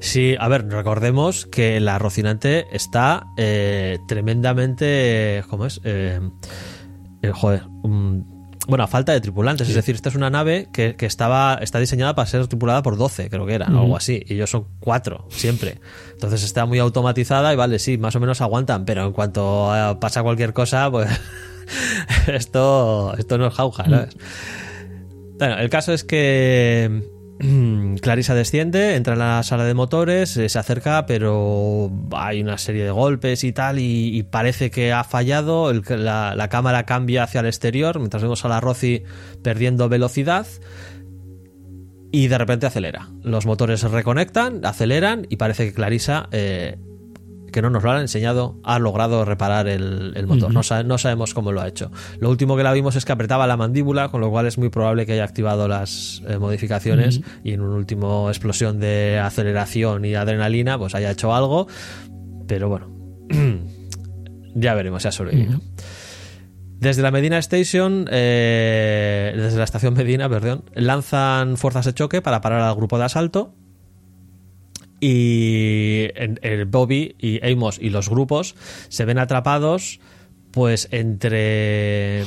Sí, a ver, recordemos que la Rocinante está eh, tremendamente. ¿Cómo es? Joder. mm, bueno, a falta de tripulantes. Es decir, esta es una nave que, que estaba, está diseñada para ser tripulada por 12, creo que eran, o algo así. Y ellos son 4, siempre. Entonces está muy automatizada y vale, sí, más o menos aguantan. Pero en cuanto eh, pasa cualquier cosa, pues. esto, esto no es jauja, ¿sabes? Bueno, el caso es que mm, Clarisa desciende, entra en la sala de motores, eh, se acerca, pero hay una serie de golpes y tal, y, parece que ha fallado. la cámara cambia hacia el exterior, mientras vemos a la Rossi perdiendo velocidad. Y de repente acelera. Los motores se reconectan, aceleran y parece que Clarisa, eh, que no nos lo han enseñado, ha logrado reparar el, el motor. no, no sabemos cómo lo ha hecho. Lo último que la vimos es que apretaba la mandíbula, con lo cual es muy probable que haya activado las eh, modificaciones y en una última explosión de aceleración y adrenalina, pues haya hecho algo. Pero bueno, ya veremos, ya sobrevivido. Desde la Medina Station, eh, desde la estación Medina, perdón, lanzan fuerzas de choque para parar al grupo de asalto. Y en- el Bobby y Amos y los grupos se ven atrapados, pues entre.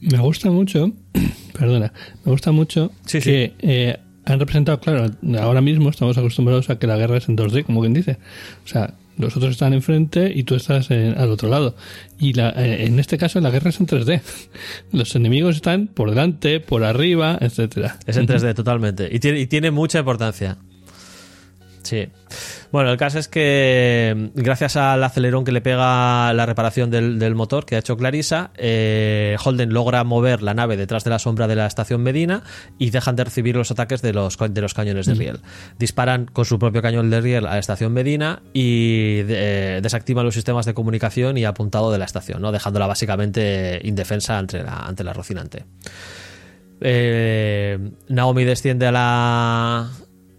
Me gusta mucho, perdona, me gusta mucho Sí, sí. que eh, han representado, claro, ahora mismo estamos acostumbrados a que la guerra es en 2D, como quien dice. O sea, los otros están enfrente y tú estás en- al otro lado. Y la, eh, en este caso la guerra es en 3D. Los enemigos están por delante, por arriba, etcétera. Es en 3D totalmente. Y tiene, y tiene mucha importancia. Sí. Bueno, el caso es que mm, gracias al acelerón que le pega la reparación del, del motor que ha hecho Clarisa, eh, Holden logra mover la nave detrás de la sombra de la estación Medina y dejan de recibir los ataques de los, de los cañones de riel. Disparan con su propio cañón de riel a la estación Medina y de- eh, desactivan los sistemas de comunicación y apuntado de la estación, ¿no? dejándola básicamente indefensa ante la, ante la Rocinante. Eh, Naomi desciende a la,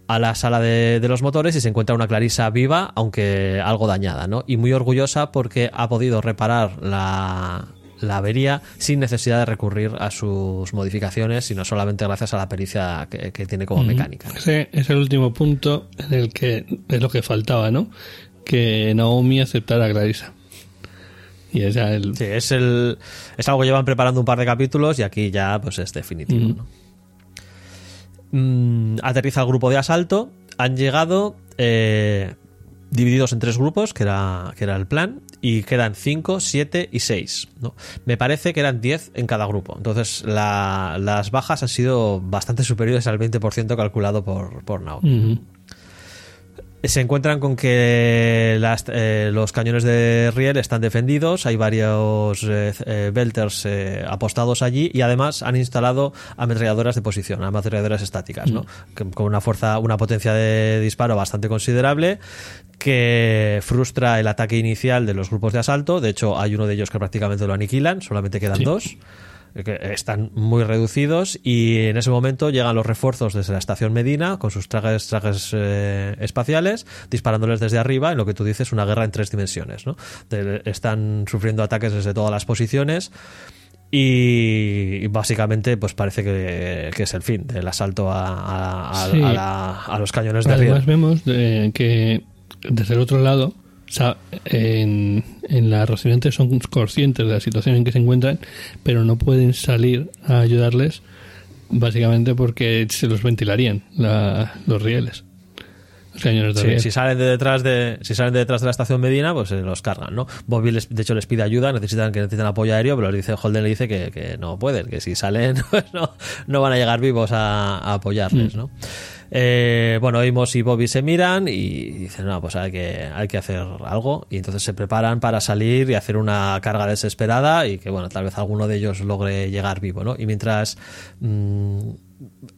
a la sala de, de los motores y se encuentra una Clarisa viva, aunque algo dañada, ¿no? Y muy orgullosa porque ha podido reparar la, la avería sin necesidad de recurrir a sus modificaciones, sino solamente gracias a la pericia que, que tiene como mecánica. Ese es el último punto en el que es lo que faltaba, ¿no? Que Naomi aceptara a Clarisa. Y es el... Sí, es, el, es algo que llevan preparando un par de capítulos y aquí ya pues es definitivo. Mm. ¿no? Mm, aterriza el grupo de asalto. Han llegado eh, divididos en tres grupos, que era, que era el plan, y quedan 5, 7 y 6. ¿no? Me parece que eran 10 en cada grupo. Entonces la- las bajas han sido bastante superiores al 20% calculado por, por Now. Se encuentran con que las- eh, los cañones de Riel están defendidos, hay varios eh, eh, belters eh, apostados allí y además han instalado ametralladoras de posición, ametralladoras estáticas, ¿no? Que- con una fuerza, una potencia de disparo bastante considerable que frustra el ataque inicial de los grupos de asalto. De hecho, hay uno de ellos que prácticamente lo aniquilan, solamente quedan Sí. dos que están muy reducidos y en ese momento llegan los refuerzos desde la estación Medina con sus trajes, trajes eh, espaciales disparándoles desde arriba en lo que tú dices una guerra en tres dimensiones ¿no? De- están sufriendo ataques desde todas las posiciones y, básicamente pues parece que, que es el fin del asalto a, a- a- Sí. a la- a los cañones de Además riel vemos eh, que desde el otro lado, sea, en, en la Rocinante son conscientes de la situación en que se encuentran, pero no pueden salir a ayudarles, básicamente porque se los ventilarían la- los rieles. Sí, si salen de detrás de si salen de detrás de la estación Medina pues se los cargan no Bobby les- de hecho les pide ayuda necesitan que necesitan apoyo aéreo pero le dice Holden le dice que, que no pueden que si salen pues no, no van a llegar vivos a, a apoyarles no Eh, bueno Amos y Bobby se miran y dicen no pues hay que hay que hacer algo y entonces se preparan para salir y hacer una carga desesperada y que bueno tal vez alguno de ellos logre llegar vivo no y mientras mm,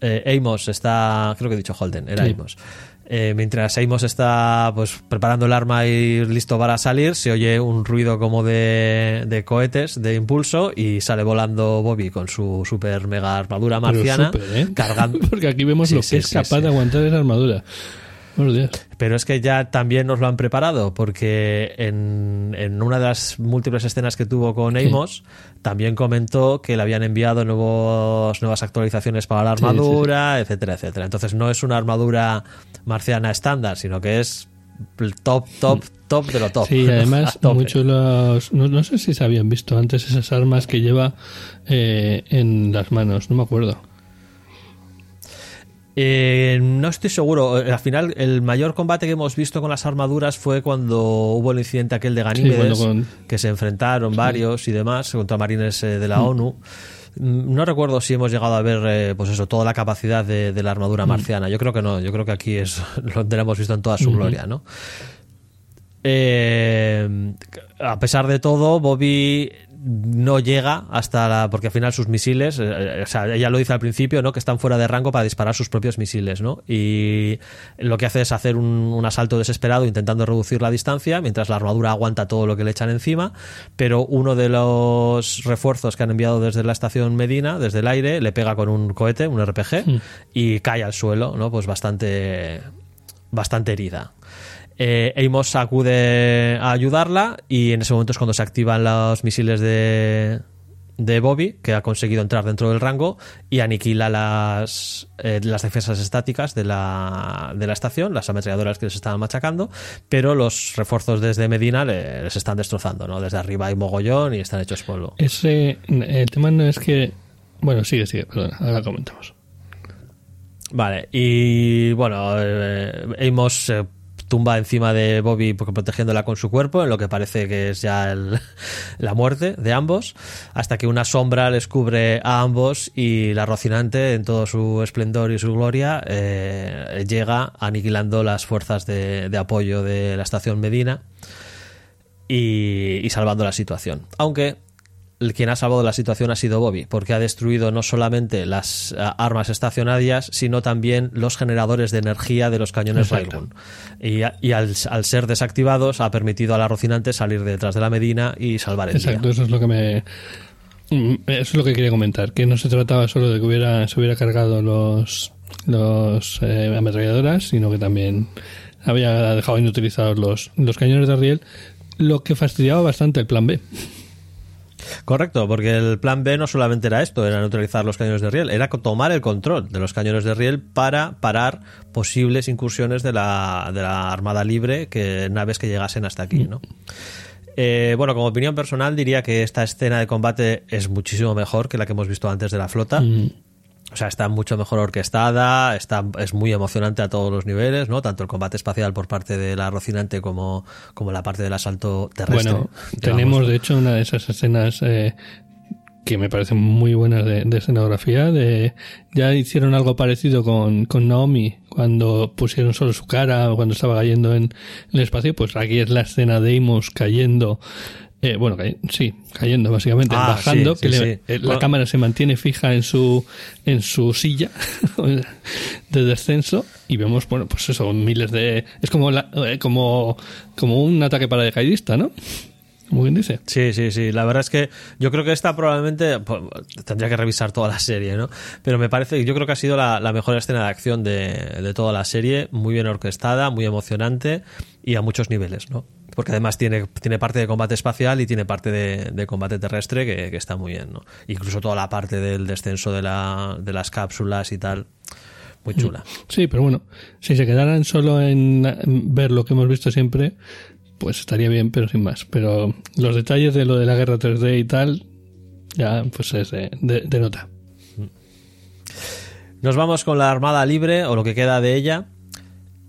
eh, Amos está creo que he dicho Holden era Sí. Amos eh, mientras Amos está pues preparando el arma y listo para salir, se oye un ruido como de, de cohetes de impulso y sale volando Bobby con su super mega armadura marciana ¿eh? cargando. Porque aquí vemos Sí, lo que es capaz de aguantar esa armadura. Pero es que ya también nos lo han preparado, porque en, en una de las múltiples escenas que tuvo con Sí. Amos, también comentó que le habían enviado nuevos, nuevas actualizaciones para la Sí, sí, armadura, etcétera, etcétera. Entonces no es una armadura marciana estándar, sino que es top, top, top de lo top. Sí, además, muchos los. No, no sé si se habían visto antes esas armas que lleva eh, en las manos, no me acuerdo. Eh, no estoy seguro. Eh, Al final, el mayor combate que hemos visto con las armaduras fue cuando hubo el incidente aquel de Ganímedes, Sí, bueno, con- que se enfrentaron varios y demás contra marines eh, de la ONU. Mm, No recuerdo si hemos llegado a ver, eh, pues eso, toda la capacidad de, de la armadura marciana. Yo creo que no. Yo creo que aquí es lo tenemos visto en toda su gloria, ¿no? Eh, a pesar de todo, Bobby no llega hasta la. Porque al final sus misiles. eh, o sea, ella lo dice al principio, ¿no? Que están fuera de rango para disparar sus propios misiles, ¿no? Y lo que hace es hacer un, un asalto desesperado intentando reducir la distancia, mientras la armadura aguanta todo lo que le echan encima. Pero uno de los refuerzos que han enviado desde la estación Medina, desde el aire, le pega con un cohete, un RPG, y cae al suelo, ¿no? Pues bastante. bastante herida. Eh, Amos acude a ayudarla y en ese momento es cuando se activan los misiles de, de Bobby, que ha conseguido entrar dentro del rango y aniquila las, eh, las defensas estáticas de la, de la estación, las ametralladoras que les estaban machacando, pero los refuerzos desde Medina le- les están destrozando, ¿no? Desde arriba hay mogollón y están hechos polvo. Ese, el tema no es que. Bueno, sigue, sigue, perdón, ahora comentamos. Vale, y bueno, eh, Amos se tumba encima de Bobby porque protegiéndola con su cuerpo, en lo que parece que es ya la muerte de ambos, hasta que una sombra les cubre a ambos y la Rocinante, en todo su esplendor y su gloria, eh, llega aniquilando las fuerzas de, de apoyo de la estación Medina y, salvando la situación. Aunque quien ha salvado la situación ha sido Bobby, porque ha destruido no solamente las ah, armas estacionarias, sino también los generadores de energía de los cañones. Railgun. Y, al, al ser desactivados ha permitido a la Rocinante salir detrás de la Medina y salvar el Exacto, día. eso es lo que me. Mm, Eso es lo que quería comentar, que no se trataba solo de que hubiera, se hubiera cargado los, los eh, ametralladoras, sino que también había dejado inutilizados los, los cañones de riel, lo que fastidiaba bastante el plan B. Correcto, porque el plan B no solamente era esto, era neutralizar los cañones de riel, era tomar el control de los cañones de riel para parar posibles incursiones de la, de la Armada Libre, que naves que llegasen hasta aquí, ¿no? Eh, bueno, como opinión personal diría que esta escena de combate es muchísimo mejor que la que hemos visto antes de la flota. Mm. O sea, está mucho mejor orquestada, está, es muy emocionante a todos los niveles, ¿no? Tanto el combate espacial por parte de la Rocinante como, como la parte del asalto terrestre. Bueno, digamos. tenemos de hecho una de esas escenas eh, que me parecen muy buenas de, de escenografía. De, ya hicieron algo parecido con, con Naomi cuando pusieron solo su cara cuando estaba cayendo en el espacio. Pues aquí es la escena de Amos cayendo. Eh, bueno, sí, cayendo básicamente, Ah, bajando, sí, que sí, le- sí. eh, la Bueno. cámara se mantiene fija en su en su silla de descenso y vemos, bueno, pues eso, miles de es como la- eh, como como un ataque paracaidista, ¿no? Como quien dice. Sí, sí, sí. La verdad es que yo creo que esta probablemente pues, tendría que revisar toda la serie, ¿no? Pero me parece, yo creo que ha sido la, la mejor escena de acción de, de toda la serie, muy bien orquestada, muy emocionante y a muchos niveles, ¿no? Porque además tiene, tiene parte de combate espacial y tiene parte de, de combate terrestre que, que está muy bien, ¿no? Incluso toda la parte del descenso de, la, de las cápsulas y tal, muy chula. Sí, pero bueno, si se quedaran solo en ver lo que hemos visto siempre, pues estaría bien, pero sin más. Pero los detalles de lo de la guerra 3D y tal, ya pues es de, de- de nota. Nos vamos con la Armada Libre, o lo que queda de ella.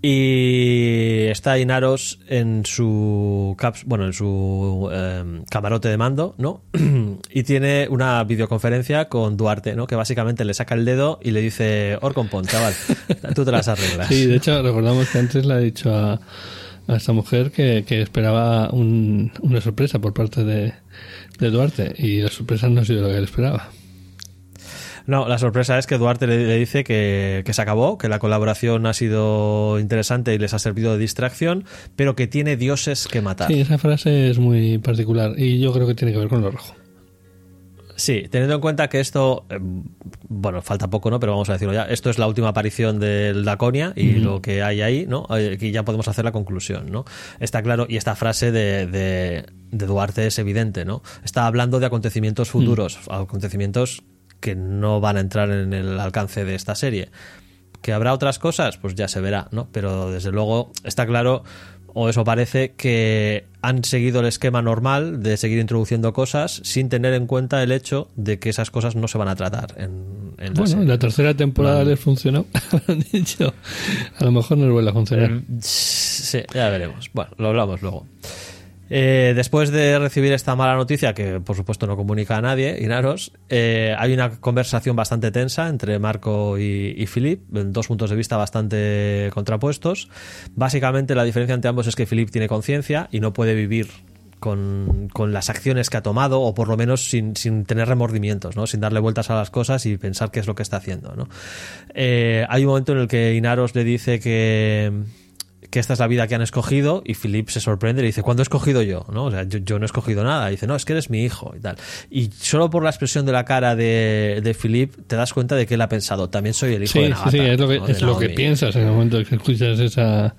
Y está Inaros en su caps- bueno, en su eh, camarote de mando, ¿no? y tiene una videoconferencia con Duarte, ¿no? Que básicamente le saca el dedo y le dice, Orcompon, chaval, tú te las arreglas. Sí, de hecho, recordamos que antes le ha dicho a, a esta mujer que, que esperaba un- una sorpresa por parte de, de Duarte y la sorpresa no ha sido lo que él esperaba. No, la sorpresa es que Duarte le, le dice que, que se acabó, que la colaboración ha sido interesante y les ha servido de distracción, pero que tiene dioses que matar. Sí, esa frase es muy particular y yo creo que tiene que ver con lo rojo. Sí, teniendo en cuenta que esto, eh, bueno, falta poco, ¿no? Pero vamos a decirlo ya. Esto es la última aparición del Daconia y lo que hay ahí, ¿no? Eh, Aquí ya podemos hacer la conclusión, ¿no? Está claro, y esta frase de, de, de Duarte es evidente, ¿no? Está hablando de acontecimientos futuros, acontecimientos que no van a entrar en el alcance de esta serie. ¿Que habrá otras cosas? Pues ya se verá, ¿no? Pero desde luego está claro, o eso parece, que han seguido el esquema normal de seguir introduciendo cosas sin tener en cuenta el hecho de que esas cosas no se van a tratar en, en la Bueno, serie. en la tercera temporada les funcionó. Han dicho, a lo mejor nos vuelve a funcionar. Eh, Sí, ya veremos. Bueno, lo hablamos luego. Eh, después de recibir esta mala noticia, que por supuesto no comunica a nadie, Inaros, eh, hay una conversación bastante tensa entre Marco y, y Philip, dos puntos de vista bastante contrapuestos. Básicamente la diferencia entre ambos es que Philip tiene conciencia y no puede vivir con, con las acciones que ha tomado o por lo menos sin, sin tener remordimientos, ¿no? sin darle vueltas a las cosas y pensar qué es lo que está haciendo. Eh, hay un momento en el que Inaros le dice que, que esta es la vida que han escogido y Philip se sorprende y le dice, ¿cuándo he escogido yo? ¿No? O sea, yo, yo no he escogido nada. Y dice, no, es que eres mi hijo y tal. Y solo por la expresión de la cara de, de Philip te das cuenta de que él ha pensado, también soy el hijo Sí, de Nagata, sí, es lo que, ¿no? De es lo que Naomi". piensas en el momento que escuchas esa,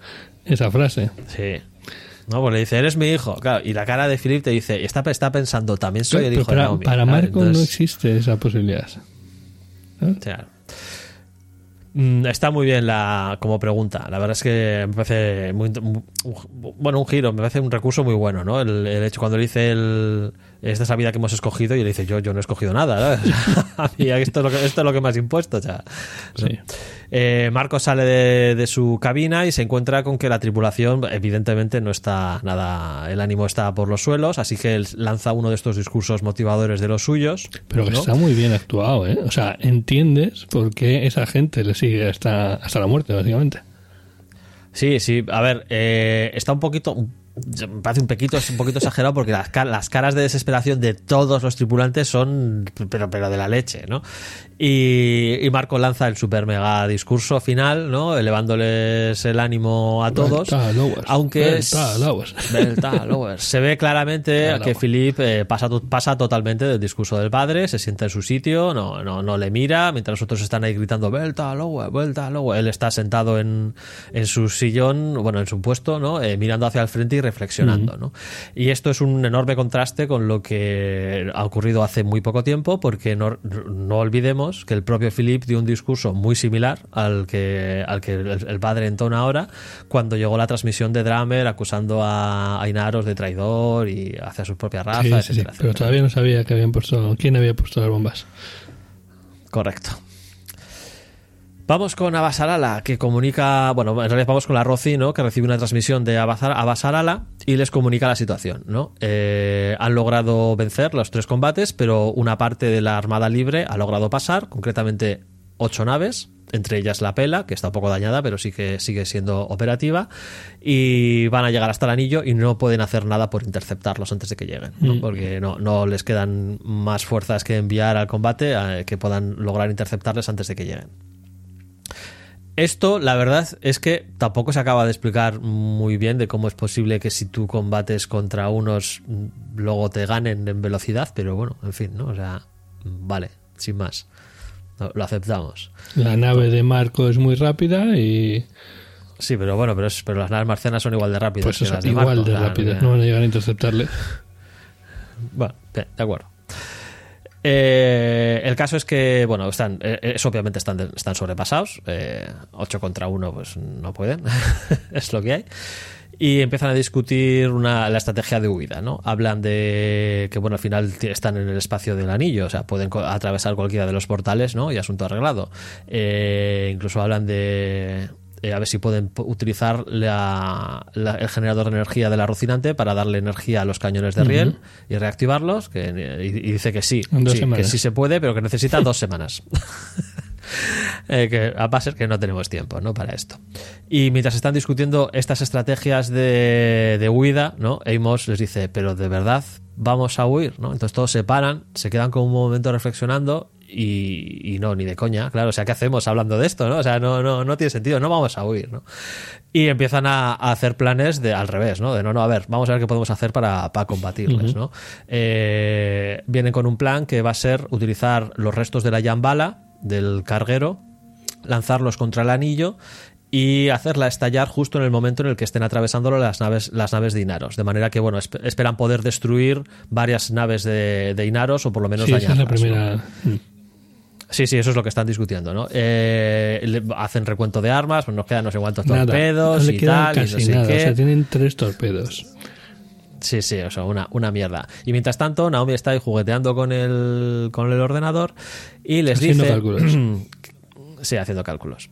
esa frase. Sí. No, pues le dice, eres mi hijo. Claro, y la cara de Philip te dice, está, está pensando, también soy el Pero hijo de para, Naomi. para Claro, Marco no existe esa posibilidad. Claro. Mm, Está muy bien la como pregunta. La verdad es que me parece muy, muy- bueno un giro, me parece un recurso muy bueno, ¿no? El, el hecho cuando le dice el esta es la vida que hemos escogido y le dice yo yo no he escogido nada, mí esto es lo que esto es lo que me has impuesto, o sea, Sí. eh, Marco sale de, de su cabina y se encuentra con que la tripulación evidentemente no está nada, el ánimo está por los suelos, así que él lanza uno de estos discursos motivadores de los suyos. Pero que ¿no? está muy bien actuado, ¿eh? O sea, entiendes por qué esa gente le sigue hasta, hasta la muerte, básicamente. Sí, sí, a ver, eh, está un poquito, me parece un poquito, un poquito exagerado porque las, las caras de desesperación de todos los tripulantes son, pero, pero de la leche, ¿no? Y, y Marco lanza el super mega discurso final, ¿no? Elevándoles el ánimo a todos. Aunque. Se ve claramente que. Philip eh, pasa, pasa totalmente del discurso del padre, se sienta en su sitio, no, no, no le mira, mientras los otros están ahí gritando Belta lower, Belta lower. Él está sentado en, en su sillón, bueno, en su puesto, ¿no? Eh, mirando hacia el frente y reflexionando. ¿no? Y esto es un enorme contraste con lo que ha ocurrido hace muy poco tiempo, porque no, no olvidemos que el propio Philip dio un discurso muy similar al que, al que el, padre entona ahora, cuando llegó la transmisión de Dramer acusando a, a Inaros de traidor y hacia su propia raza, Sí, sí, sí, etcétera, pero etcétera. todavía no sabía que habían puesto, quién había puesto las bombas. Correcto. Vamos con Abasarala, que comunica, bueno, en realidad vamos con la Roci, ¿no? Que recibe una transmisión de Abasar- Abasarala y les comunica la situación, ¿no? Eh, han logrado vencer los tres combates, pero una parte de la Armada Libre ha logrado pasar, concretamente ocho naves, entre ellas la Pela, que está un poco dañada, pero sí que sigue siendo operativa, y van a llegar hasta el anillo y no pueden hacer nada por interceptarlos antes de que lleguen, ¿no? porque no, no les quedan más fuerzas que enviar al combate eh, que puedan lograr interceptarles antes de que lleguen. Esto, la verdad, es que tampoco se acaba de explicar muy bien de cómo es posible que si tú combates contra unos, mm, luego te ganen en velocidad, pero bueno, en fin, ¿no? O sea, mm, vale, sin más. Lo, aceptamos. La nave de Marco es muy rápida y Sí, pero bueno, pero, es- pero las naves marcianas son igual de rápidas pues que eso, las de igual Marco, de rápidas. No van a llegar a interceptarle. Bueno, de acuerdo. Eh, el caso es que, bueno, están, eh, es, obviamente están, están sobrepasados. 8 contra 1, pues no pueden. es lo que hay. Y empiezan a discutir una, la estrategia de huida, ¿no? Hablan de que, bueno, al final están en el espacio del anillo, o sea, pueden atravesar cualquiera de los portales, ¿no? Y asunto arreglado. Eh, incluso hablan de. Eh, a ver si pueden utilizar la- la- el generador de energía de la rocinante para darle energía a los cañones de riel y reactivarlos. Que, y, y dice que sí, sí, que sí se puede, pero que necesita dos semanas. Eh, que va a ser que no tenemos tiempo ¿no? para esto. Y mientras están discutiendo estas estrategias de, de huida, ¿no? Amos les dice, pero de verdad vamos a huir, ¿no? Entonces todos se paran, se quedan con un momento reflexionando y, y no, ni de coña, claro, o sea, ¿qué hacemos hablando de esto, no? O sea, no, no, no tiene sentido, no vamos a huir, ¿no? Y empiezan a, a hacer planes de al revés, ¿no? De no, no, a ver, vamos a ver qué podemos hacer para, para combatirles, ¿no? Eh, vienen con un plan que va a ser utilizar los restos de la Yambala, del carguero, lanzarlos contra el anillo y hacerla estallar justo en el momento en el que estén atravesándolo las naves, las naves de Inaros. De manera que, bueno, esp- esperan poder destruir varias naves de, de Inaros o por lo menos Sí, esa es la dañarlas, ¿no? Sí, sí, eso es lo que están discutiendo, ¿no? Eh, hacen recuento de armas, pues nos quedan no sé cuántos Nada, torpedos no y tal, y casi no sé nada. qué. O sea, tienen tres torpedos. Sí, sí, o sea, una, una mierda. Y mientras tanto, Naomi está ahí jugueteando con el, con el ordenador y les Haciendo dice... cálculos. sí, haciendo cálculos.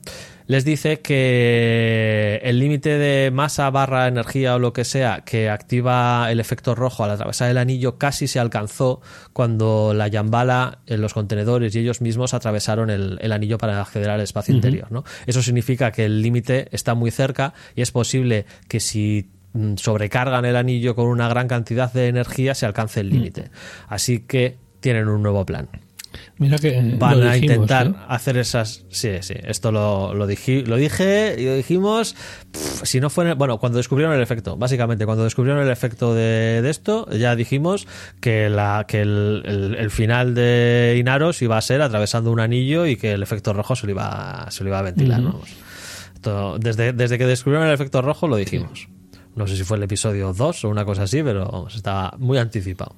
Les dice que el límite de masa barra energía o lo que sea que activa el efecto rojo al atravesar el anillo casi se alcanzó cuando la Yambala, en los contenedores y ellos mismos atravesaron el, el anillo para acceder al espacio interior. ¿no? Eso significa que el límite está muy cerca y es posible que si mm, sobrecargan el anillo con una gran cantidad de energía se alcance el límite. Así que tienen un nuevo plan Mira que van a intentar ¿eh? hacer esas. Sí, sí, esto lo, lo, dije, lo dije y lo dijimos. si no bueno, cuando descubrieron el efecto, básicamente, cuando descubrieron el efecto de, de esto, ya dijimos que, la, que el, el- el final de Inaros iba a ser atravesando un anillo y que el efecto rojo se lo iba, se lo iba a ventilar. vamos. Desde, desde que descubrieron el efecto rojo lo dijimos. No sé si fue el episodio 2 o una cosa así, pero vamos, estaba muy anticipado.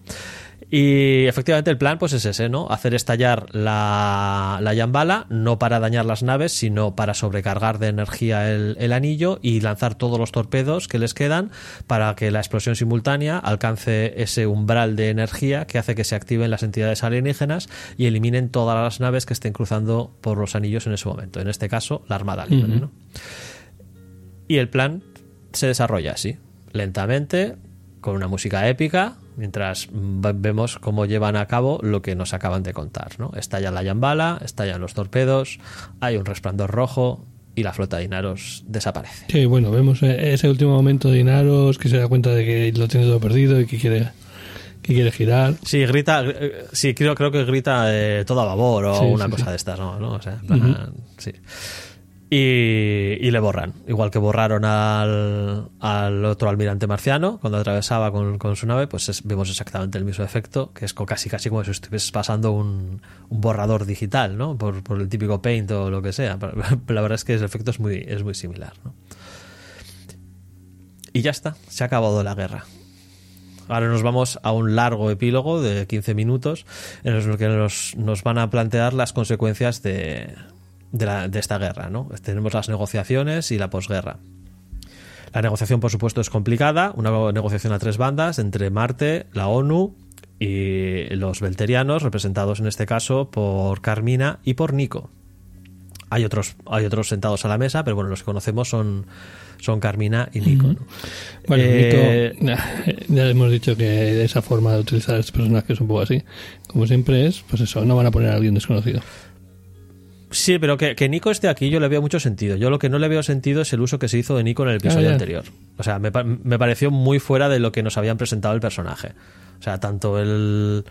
Y efectivamente el plan pues es ese, ¿no? Hacer estallar la, la Yambala, no para dañar las naves, sino para sobrecargar de energía el, el anillo y lanzar todos los torpedos que les quedan para que la explosión simultánea alcance ese umbral de energía que hace que se activen las entidades alienígenas y eliminen todas las naves que estén cruzando por los anillos en ese momento. En este caso, la Armada Libre, ¿no? Y el plan se desarrolla así, lentamente, con una música épica, mientras vemos cómo llevan a cabo lo que nos acaban de contar. ¿no? Estalla la Yambala, estallan los torpedos, hay un resplandor rojo y la flota de Inaros desaparece. Sí, bueno, vemos eh, ese último momento de Inaros que se da cuenta de que lo tiene todo perdido y que quiere, que quiere girar. Sí, grita, eh, sí, creo, creo que grita eh, todo a babor o Sí, una sí, cosa sí. de estas, ¿no? ¿no? O sea, sí. Y, y le borran, igual que borraron al, al otro almirante marciano cuando atravesaba con, con su nave, pues es- vemos exactamente el mismo efecto, que es casi casi como si estuvieses pasando un, un borrador digital, ¿no? Por, por el típico paint o lo que sea. Pero La verdad es que el efecto es muy, es muy similar, ¿no? y ya está, se ha acabado la guerra. Ahora nos vamos a un largo epílogo de 15 minutos en los que nos, nos van a plantear las consecuencias de, de, la- de esta guerra. ¿no? Tenemos las negociaciones y la posguerra. La negociación, por supuesto, es complicada, una negociación a tres bandas entre Marte, la ONU y los belterianos, representados en este caso por Carmina y por Nico. Hay otros, hay otros sentados a la mesa, pero bueno, los que conocemos son, son Carmina y Nico. ¿no? Bueno, Eh, Nico, ya hemos dicho que esa forma de utilizar a estos personajes es un poco así. Como siempre es, pues eso, no van a poner a alguien desconocido. Sí, pero que, que Nico esté aquí yo le veo mucho sentido. Yo lo que no le veo sentido es el uso que se hizo de Nico en el episodio Ah, anterior. O sea, me, me pareció muy fuera de lo que nos habían presentado el personaje. O sea, tanto el,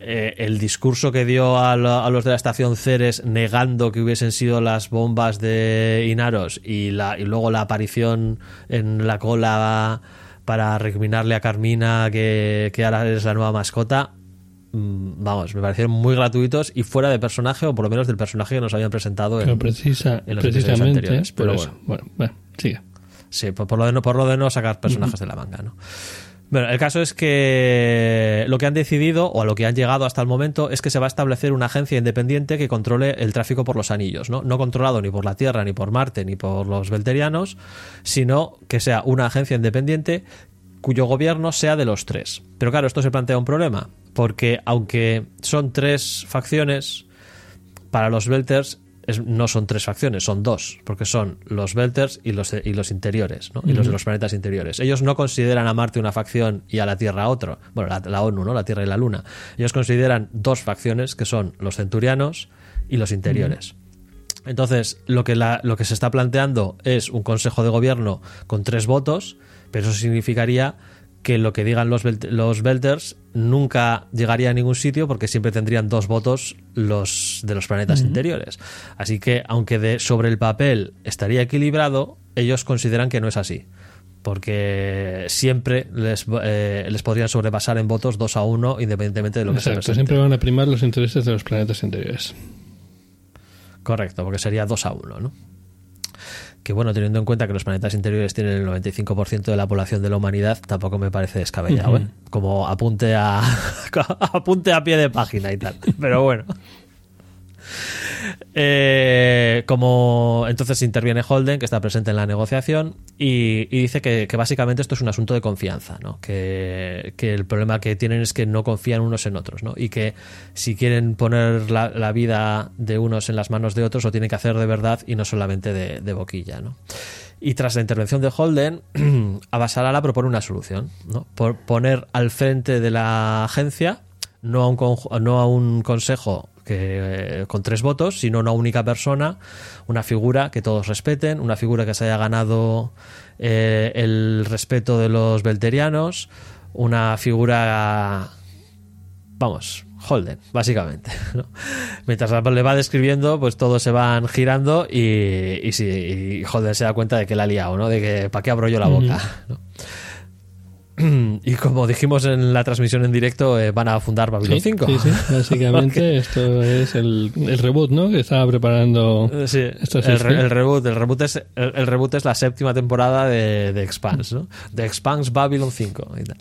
eh, el discurso que dio a, a los de la estación Ceres negando que hubiesen sido las bombas de Inaros y, la, y luego la aparición en la cola para recriminarle a Carmina que, que ahora es la nueva mascota, vamos, me parecieron muy gratuitos y fuera de personaje, o por lo menos del personaje que nos habían presentado. Pero En, precisa, en los precisamente, anteriores, por pero eso. Bueno, bueno, sigue. sí, por, por lo de no, por lo de no sacar personajes de la manga, ¿no? Bueno, el caso es que lo que han decidido, o a lo que han llegado hasta el momento, es que se va a establecer una agencia independiente que controle el tráfico por los anillos, ¿no? No controlado ni por la Tierra, ni por Marte, ni por los Belterianos, sino que sea una agencia independiente cuyo gobierno sea de los tres. Pero claro, esto se plantea un problema, porque aunque son tres facciones, para los Belters es- no son tres facciones, son dos, porque son los Belters y los, y los interiores, ¿no? y los de los planetas interiores. Ellos no consideran a Marte una facción y a la Tierra otro. Bueno, la, la ONU, ¿no? La Tierra y la Luna. Ellos consideran dos facciones que son los centurianos y los interiores. Entonces, lo que, la- lo que se está planteando es un consejo de gobierno con tres votos, pero eso significaría que lo que digan los, belt- los Belters nunca llegaría a ningún sitio porque siempre tendrían dos votos los de los planetas interiores. Así que, aunque de, sobre el papel estaría equilibrado, ellos consideran que no es así. Porque siempre les, eh, les podrían sobrepasar en votos dos a uno, independientemente de lo que se siempre van a primar los intereses de los planetas interiores. Correcto, porque sería 2 a 1, ¿no? Que bueno, teniendo en cuenta que los planetas interiores tienen el 95% de la población de la humanidad, tampoco me parece descabellado, ¿eh? Como apunte a apunte a pie de página y tal. Pero bueno. Eh, como entonces interviene Holden, que está presente en la negociación, y, dice que, básicamente esto es un asunto de confianza, ¿no? que, el problema que tienen es que no confían unos en otros, ¿no? y que si quieren poner la, vida de unos en las manos de otros, lo tienen que hacer de verdad y no solamente de, boquilla. ¿no? Y tras la intervención de Holden, Abasalala propone una solución, ¿no? Por poner al frente de la agencia no a un, no a un consejo que, eh, con tres votos, sino una única persona, una figura que todos respeten, una figura que se haya ganado eh, el respeto de los belterianos, una figura, vamos, Holden, básicamente. ¿no? Mientras le va describiendo, pues todos se van girando y, y, y Holden se da cuenta de que la ha liado, ¿no? De que para qué abro yo la boca, ¿no? Y como dijimos en la transmisión en directo, eh, van a fundar Babylon Sí, 5. sí, sí, básicamente esto es el, el reboot, ¿no? Que estaba preparando. Eh, Sí, Esto es el, re- el reboot, el reboot es el, el reboot es la séptima temporada de, de Expanse, ¿no? De Expanse Babylon 5 y tal.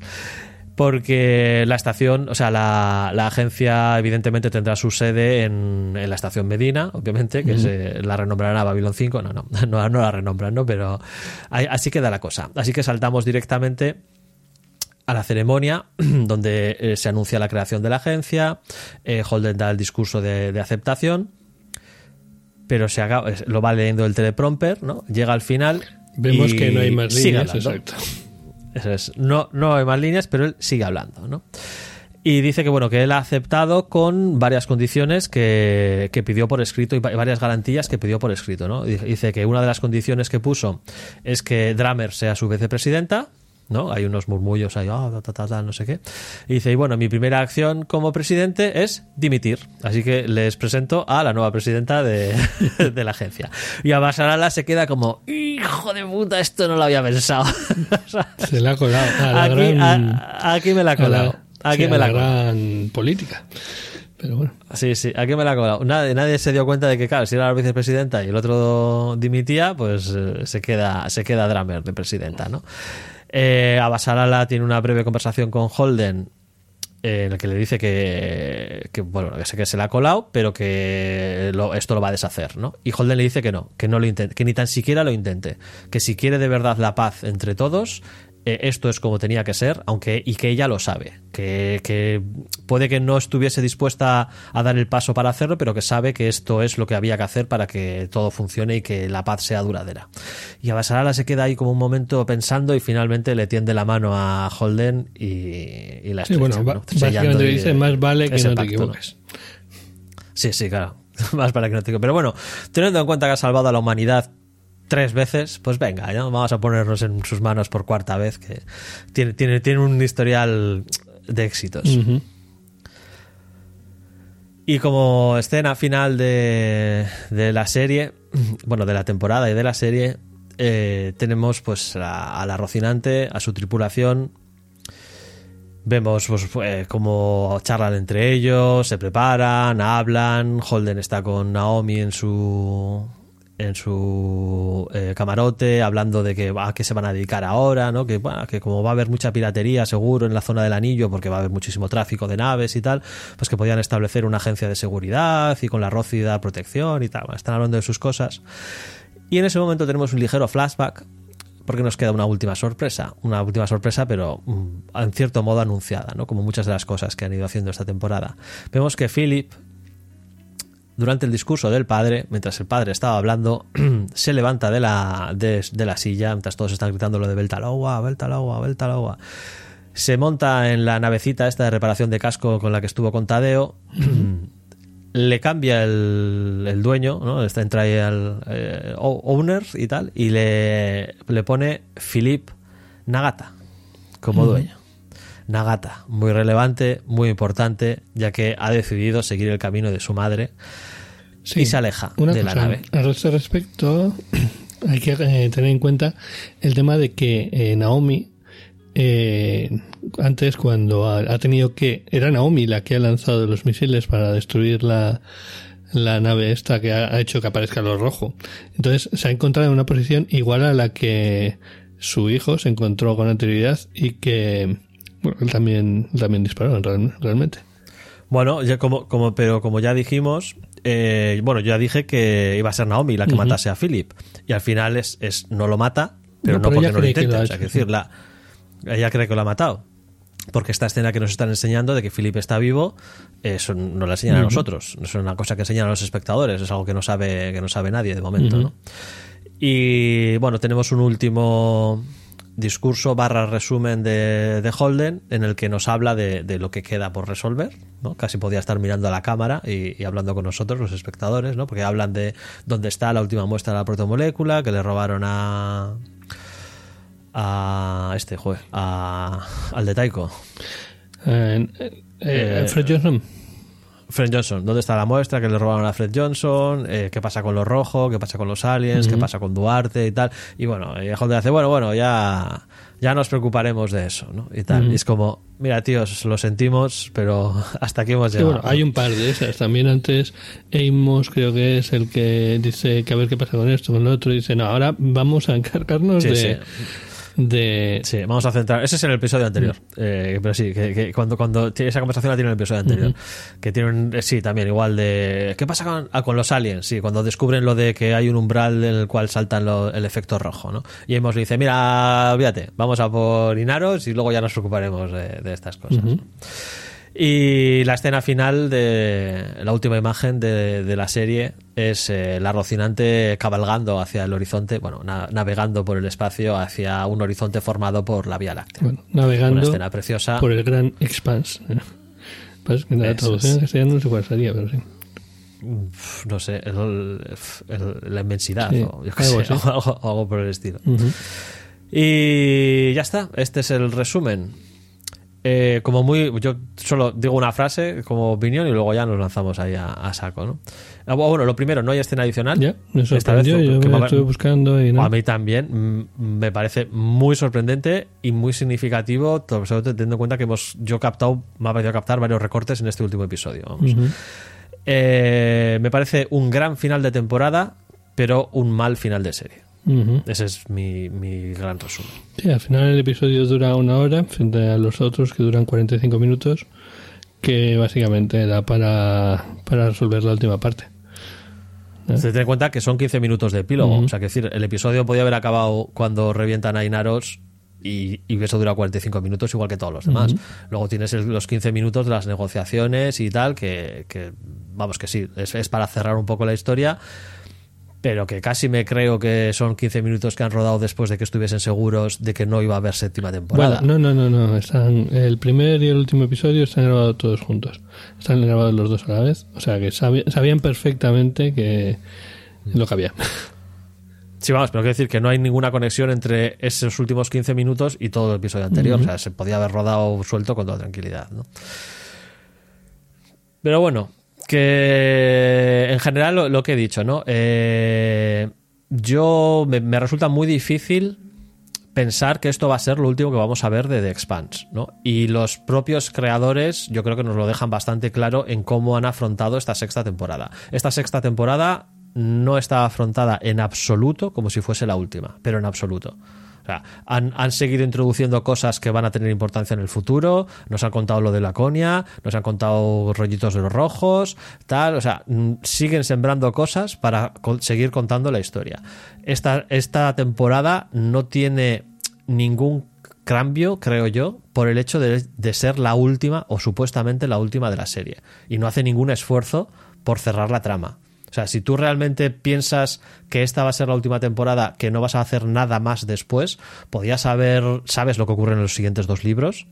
Porque la estación, o sea, la, la agencia evidentemente tendrá su sede en, en la estación Medina, obviamente, que se la renombrarán a Babylon 5. No, no, no, no la renombran, ¿no? Pero así queda la cosa. Así que saltamos directamente a la ceremonia donde eh, se anuncia la creación de la agencia, eh, Holden da el discurso de, de aceptación, pero se acaba- lo va leyendo el teleprompter, ¿no? Llega al final. Vemos y que no hay más líneas, exacto. Eso es. No, no hay más líneas, pero él sigue hablando, ¿no? Y dice que bueno, que él ha aceptado con varias condiciones que, que pidió por escrito y va- varias garantías que pidió por escrito, ¿no? Dice- Dice que una de las condiciones que puso es que Dramer sea su vicepresidenta, ¿no? Hay unos murmullos ahí, ah, ta, ta, ta, no sé qué. Y dice, y bueno, mi primera acción como presidente es dimitir. Así que les presento a la nueva presidenta de, de la agencia. Y a Basarala se queda como, hijo de puta, esto no lo había pensado. Se le ha colado. La aquí, gran, a- aquí me la ha a la- colado. Aquí sí, me la la colado. gran política. Pero bueno. Sí, sí, aquí me la ha colado. Nadie, nadie se dio cuenta de que, claro, si era la vicepresidenta y el otro dimitía, pues eh, se queda, se queda Dramer de presidenta, ¿no? Eh, Abasalala tiene una breve conversación con Holden eh, en el que le dice que, que, bueno, que sé que se le ha colado, pero que esto lo va a deshacer, ¿no? Y Holden le dice que no, que no lo intente, que ni tan siquiera lo intente, que si quiere de verdad la paz entre todos, eh, esto es como tenía que ser, aunque y que ella lo sabe, que, que puede que no estuviese dispuesta a dar el paso para hacerlo, pero que sabe que esto es lo que había que hacer para que todo funcione y que la paz sea duradera. Y Abasarala se queda ahí como un momento pensando y finalmente le tiende la mano a Holden y, y la Sí, estrecha, bueno, ¿no? básicamente dice, más vale que no te pacto, ¿no? equivoques. Sí, sí, claro. Más para que no te Pero bueno, teniendo en cuenta que ha salvado a la humanidad tres veces, pues venga, ¿no? vamos a ponernos en sus manos por cuarta vez, que tiene, tiene, tiene un historial de éxitos. Y como escena final de, de la serie, bueno, de la temporada y de la serie, eh, tenemos pues a, a la Rocinante, a su tripulación. Vemos pues, eh, cómo charlan entre ellos, se preparan, hablan. Holden está con Naomi en su en su eh, camarote hablando de que a qué se van a dedicar ahora, ¿no? Que, bueno, que como va a haber mucha piratería seguro en la zona del anillo porque va a haber muchísimo tráfico de naves y tal, pues que podían establecer una agencia de seguridad y con la Rócida protección y tal. Están hablando de sus cosas. Y en ese momento tenemos un ligero flashback porque nos queda una última sorpresa, una última sorpresa, pero mm, en cierto modo anunciada, ¿no? Como muchas de las cosas que han ido haciendo esta temporada. Vemos que Philip, durante el discurso del padre, mientras el padre estaba hablando, se levanta de la, de, de la silla, mientras todos están gritando lo de Beltaloa, Beltaloa, Beltaloa. Se monta en la navecita esta de reparación de casco con la que estuvo con Tadeo. le cambia el, el dueño, ¿no? Está, entra ahí al eh, owner y tal, y le, le pone Philip Nagata como dueño. Nagata, muy relevante, muy importante, ya que ha decidido seguir el camino de su madre Sí. y se aleja Una de cosa, la nave. A este respecto, hay que eh, tener en cuenta el tema de que eh, Naomi, eh, antes cuando ha, ha tenido que, era Naomi la que ha lanzado los misiles para destruir la, la nave esta que ha, ha hecho que aparezca lo rojo. Entonces se ha encontrado en una posición igual a la que su hijo se encontró con anterioridad y que bueno, él también, también disparó real- realmente. Bueno, ya como, como, pero como ya dijimos, eh, bueno, yo ya dije que iba a ser Naomi la que matase a Philip. Y al final es, es no lo mata, pero No, no, pero porque no lo intenta. lo o sea, que decir, la, ella cree que lo ha matado. Porque esta escena que nos están enseñando de que Philip está vivo, eso no la enseñan a nosotros. No es una cosa que enseñan a los espectadores, es algo que no sabe, que no sabe nadie de momento. Y bueno, tenemos un último discurso barra resumen de, de Holden en el que nos habla de, de lo que queda por resolver. ¿no? Casi podía estar mirando a la cámara y, y hablando con nosotros, los espectadores, ¿no? porque hablan de dónde está la última muestra de la protomolécula que le robaron a a este joder, a, al de Taiko Eh, eh, eh, Eh, Fred Johnson. Fred Johnson, ¿dónde está la muestra que le robaron a Fred Johnson? Eh, ¿Qué pasa con los rojos? ¿Qué pasa con los aliens? ¿Qué pasa con Duarte y tal? Y bueno, y Holden hace, bueno, bueno, ya, ya nos preocuparemos de eso, ¿no? Y tal. Y es como, mira, tíos, lo sentimos, pero hasta aquí hemos Sí, llegado. bueno, hay un par de esas. También antes Amos creo que es el que dice que a ver qué pasa con esto, con lo otro. Y dice, no, ahora vamos a encargarnos Sí, de, sí. De... Sí, vamos a centrar. Ese es en el episodio anterior. Eh, pero sí, que, que cuando, cuando tiene esa conversación la tiene en el episodio anterior. Que tiene un- eh, sí, también igual de. ¿Qué pasa con, ah, con los aliens? Sí, cuando descubren lo de que hay un umbral en el cual saltan lo- el efecto rojo, ¿no? Y hemos le dice, mira, fíjate, vamos a por Inaros y luego ya nos preocuparemos de, de estas cosas. ¿no? Y la escena final de la última imagen de, de la serie es eh, la Rocinante cabalgando hacia el horizonte, bueno, na- navegando por el espacio hacia un horizonte formado por la Vía Láctea. Bueno, navegando Una escena preciosa. por el gran expanse. Pues que la traducción en castellano no sé cuál sería, pero sí. Uf, no sé, el- el- la inmensidad Sí, o yo qué algo sé, así. algo, algo por el estilo. Y ya está, este es el resumen. Eh, como muy, yo solo digo una frase como opinión y luego ya nos lanzamos ahí a, a saco, ¿no? Ah, Bueno, lo primero, no hay escena adicional. Ya, me Esta vez. Yo me estuve buscando y no. A mí también me parece muy sorprendente y muy significativo, sobre todo teniendo en cuenta que hemos yo he captado, me ha parecido captar varios recortes en este último episodio. Vamos. Eh, me parece un gran final de temporada, pero un mal final de serie. Ujú. Ese es mi, mi gran resumen. Sí, al final el episodio dura una hora frente a los otros que duran 45 minutos, que básicamente da para, para resolver la última parte. Se ten en cuenta que son 15 minutos de epílogo. Ujú. O sea, que decir, el episodio podía haber acabado cuando revientan a Inaros y, y eso dura 45 minutos, igual que todos los demás. Luego tienes el- los 15 minutos de las negociaciones y tal, que, que, vamos, que sí, es, es para cerrar un poco la historia. Pero que casi me creo que son 15 minutos que han rodado después de que estuviesen seguros de que no iba a haber séptima temporada. Bueno, no, no, no, no. Están, el primer y el último episodio están grabados todos juntos. Están grabados los dos a la vez. O sea que sabían perfectamente que lo que había. Sí, vamos, pero quiero decir que no hay ninguna conexión entre esos últimos 15 minutos y todo el episodio anterior. O sea, se podía haber rodado suelto con toda tranquilidad, ¿no? Pero bueno, que en general lo, que he dicho, ¿no? Eh, yo me, me resulta muy difícil pensar que esto va a ser lo último que vamos a ver de The Expanse, ¿no? Y los propios creadores yo creo que nos lo dejan bastante claro en cómo han afrontado esta sexta temporada. Esta sexta temporada no está afrontada en absoluto como si fuese la última, pero en absoluto. Sea, han, seguido introduciendo cosas que van a tener importancia en el futuro. Nos han contado lo de Laconia, nos han contado rollitos de los rojos, tal. O sea, mm, siguen sembrando cosas para seguir contando la historia. Esta, temporada no tiene ningún cambio, creo yo, por el hecho de ser la última o supuestamente la última de la serie. Y no hace ningún esfuerzo por cerrar la trama. O sea, si tú realmente piensas que esta va a ser la última temporada, que no vas a hacer nada más después, podías saber, sabes lo que ocurre en los siguientes dos libros.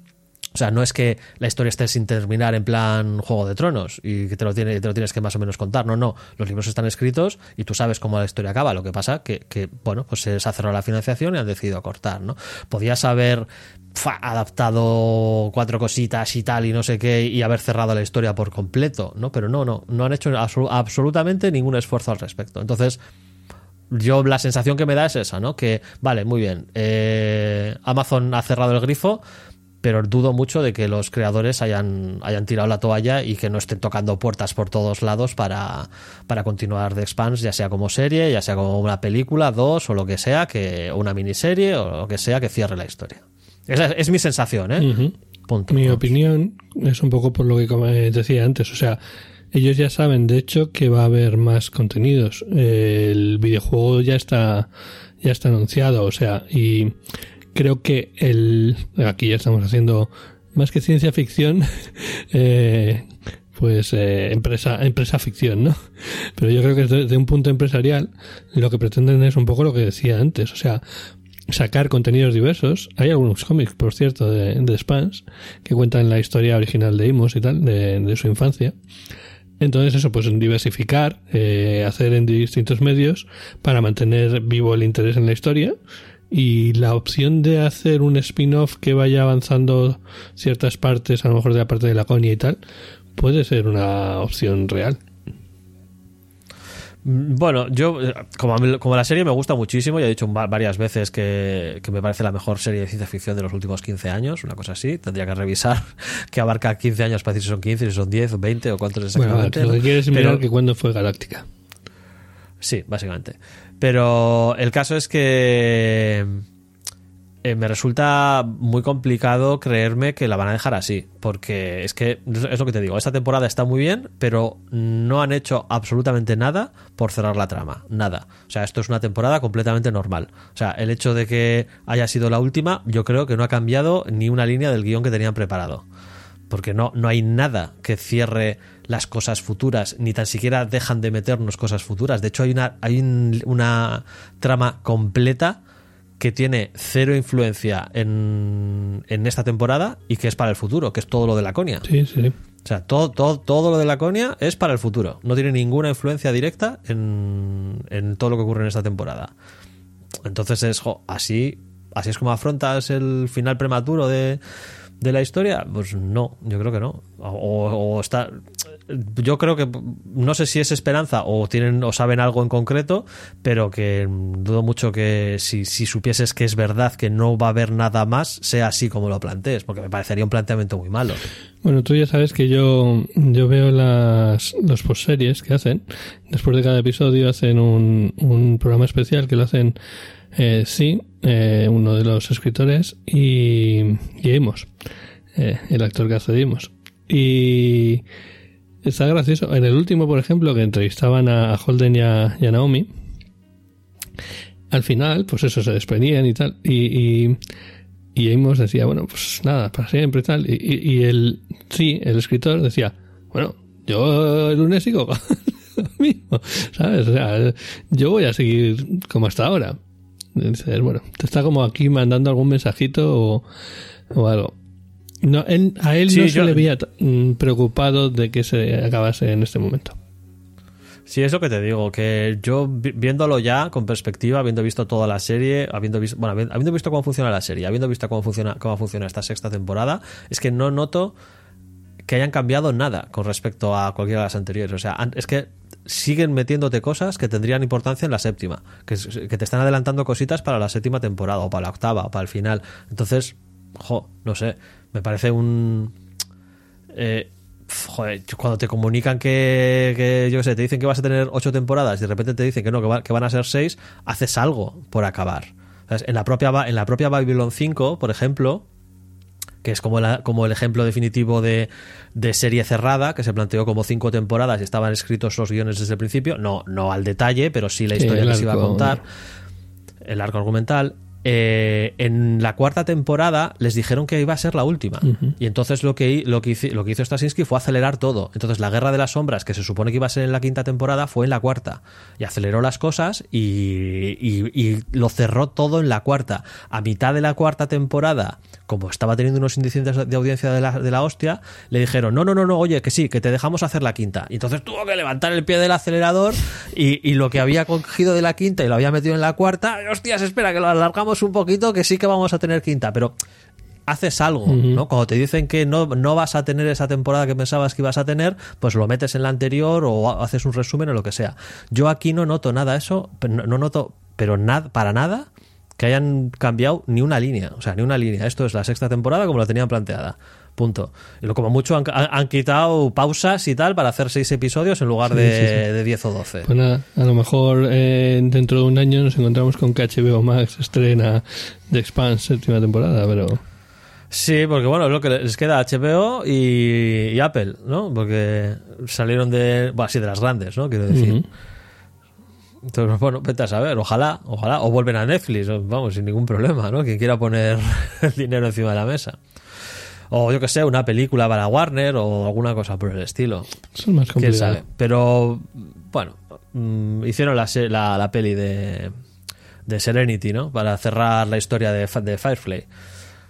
O sea, no es que la historia esté sin terminar en plan Juego de Tronos y que te lo, tienes que más o menos contar. No, no. Los libros están escritos y tú sabes cómo la historia acaba. Lo que pasa que, que bueno, pues se ha cerrado la financiación y han decidido cortar, ¿no? Podías haber adaptado cuatro cositas y tal y no sé qué y haber cerrado la historia por completo, ¿no? Pero no, no. No han hecho absolu- absolutamente ningún esfuerzo al respecto. Entonces, yo la sensación que me da es esa, ¿no? Que, vale, muy bien, eh, Amazon ha cerrado el grifo, pero dudo mucho de que los creadores hayan, hayan tirado la toalla y que no estén tocando puertas por todos lados para, para continuar The Expanse, ya sea como serie, ya sea como una película, dos o lo que sea, que o una miniserie o lo que sea que cierre la historia. Esa es, es mi sensación, ¿eh? Punto. Mi opinión es un poco por lo que decía antes. O sea, ellos ya saben, de hecho, que va a haber más contenidos. El videojuego ya está, ya está anunciado. O sea, y creo que el, aquí ya estamos haciendo más que ciencia ficción, eh, pues eh, empresa, empresa ficción, ¿no? Pero yo creo que desde un punto empresarial lo que pretenden es un poco lo que decía antes. O sea, sacar contenidos diversos. Hay algunos cómics, por cierto, de, de Spans que cuentan la historia original de Imos y tal, de, de su infancia. Entonces eso, pues diversificar, eh, hacer en distintos medios para mantener vivo el interés en la historia y la opción de hacer un spin-off que vaya avanzando ciertas partes, a lo mejor de la parte de la conia y tal, puede ser una opción real. Mm, Bueno, yo, como, mí- como la serie me gusta muchísimo, ya he dicho va- varias veces que, que me parece la mejor serie de ciencia ficción de los últimos 15 años, una cosa así. Tendría que revisar que abarca 15 años para decir si son 15, si son 10 o 20 o cuántos Bueno, exactamente. lo que quieres Pero- mirar que cuando fue Galáctica. Sí, básicamente. Pero el caso es que eh, me resulta muy complicado creerme que la van a dejar así. Porque es que, es lo que te digo, esta temporada está muy bien, pero no han hecho absolutamente nada por cerrar la trama. Nada. O sea, esto es una temporada completamente normal. O sea, el hecho de que haya sido la última, yo creo que no ha cambiado ni una línea del guion que tenían preparado porque no, no hay nada que cierre las cosas futuras, ni tan siquiera dejan de meternos cosas futuras. De hecho, hay una, hay un- una trama completa que tiene cero influencia en, en esta temporada y que es para el futuro, que es todo lo de Laconia. Sí, sí. O sea, todo, todo, todo lo de Laconia es para el futuro. No tiene ninguna influencia directa en, en todo lo que ocurre en esta temporada. Entonces es jo, así, así es como afrontas el final prematuro de, de la historia. Pues no, yo creo que no. O, o está. Yo creo que no sé si es esperanza o tienen o saben algo en concreto, pero que dudo mucho que si, si supieses que es verdad que no va a haber nada más, sea así como lo plantees, porque me parecería un planteamiento muy malo. Bueno, tú ya sabes que yo, yo veo las los postseries que hacen. Después de cada episodio hacen un, un programa especial que lo hacen eh, sí, eh, uno de los escritores y, y Amos, eh, el actor que hace de Amos. Y está gracioso. En el último, por ejemplo, que entrevistaban a Holden y a, Naomi, al final, pues eso, se desprendían y tal. Y, y, y Amos decía, bueno, pues nada, para siempre y tal. Y, y, el, sí, el escritor decía, bueno, yo el lunes sigo mismo, ¿sabes? O sea, yo voy a seguir como hasta ahora. Dices, bueno, te está como aquí mandando algún mensajito o algo. No, él- a él Sí, no yo- se le veía mm, preocupado de que se acabase en este momento. Sí, eso que te digo, que yo vi- viéndolo ya con perspectiva, habiendo visto toda la serie, habiendo visto, bueno, habi- habiendo visto cómo funciona la serie, habiendo visto cómo funciona, cómo funciona esta sexta temporada, es que no noto que hayan cambiado nada con respecto a cualquiera de las anteriores. O sea, es que siguen metiéndote cosas que tendrían importancia en la séptima, que, es- que te están adelantando cositas para la séptima temporada, o para la octava, o para el final. Entonces, jo, no sé, me parece un... eh, joder, cuando te comunican que, que, yo qué sé, te dicen que vas a tener ocho temporadas y de repente te dicen que no, que, va- que van a ser seis, haces algo por acabar. ¿Sabes? En la propia, en la propia Babylon 5, por ejemplo, que es como, la- como el ejemplo definitivo de, de serie cerrada, que se planteó como cinco temporadas y estaban escritos los guiones desde el principio, no, no al detalle, pero sí la historia que se iba a contar, el arco argumental. Eh, en la cuarta temporada les dijeron que iba a ser la última. Y entonces lo que, lo, que hizo, lo que hizo Stasinski fue acelerar todo. Entonces la Guerra de las Sombras, que se supone que iba a ser en la quinta temporada, fue en la cuarta. Y aceleró las cosas y, y- y lo cerró todo en la cuarta. A mitad de la cuarta temporada, como estaba teniendo unos índices de- de audiencia de la, de la hostia, le dijeron, no, no, no, no, oye, que sí, que te dejamos hacer la quinta. Y entonces tuvo que levantar el pie del acelerador y, y lo que había cogido de la quinta y lo había metido en la cuarta, hostias, espera, que lo alargamos un poquito, que sí que vamos a tener quinta, pero haces algo, ¿no? Cuando te dicen que no, no vas a tener esa temporada que pensabas que ibas a tener, pues lo metes en la anterior o ha- haces un resumen o lo que sea. Yo aquí no noto nada eso, no, no noto, pero nada, para nada que hayan cambiado ni una línea, o sea, ni una línea. Esto es la sexta temporada como la tenían planteada. Punto. Y lo como mucho han, quitado pausas y tal para hacer seis episodios en lugar Sí, de, sí, sí. de 10 o 12. Pues nada, a lo mejor eh, dentro de un año nos encontramos con que HBO Max estrena The Expanse séptima temporada, pero Sí, porque bueno, es lo que les queda HBO y, y Apple, ¿no? Porque salieron de, bueno, sí, de las grandes, ¿no? Quiero decir. Entonces, bueno, vete a saber, ojalá, ojalá, o vuelven a Netflix, vamos, sin ningún problema, ¿no? Quien quiera poner el dinero encima de la mesa. O yo que sé, una película para Warner o alguna cosa por el estilo. eso es más Quién complicado. sabe. Pero, bueno, mm, hicieron la, la, la peli de, de Serenity, ¿no? Para cerrar la historia de, de Firefly.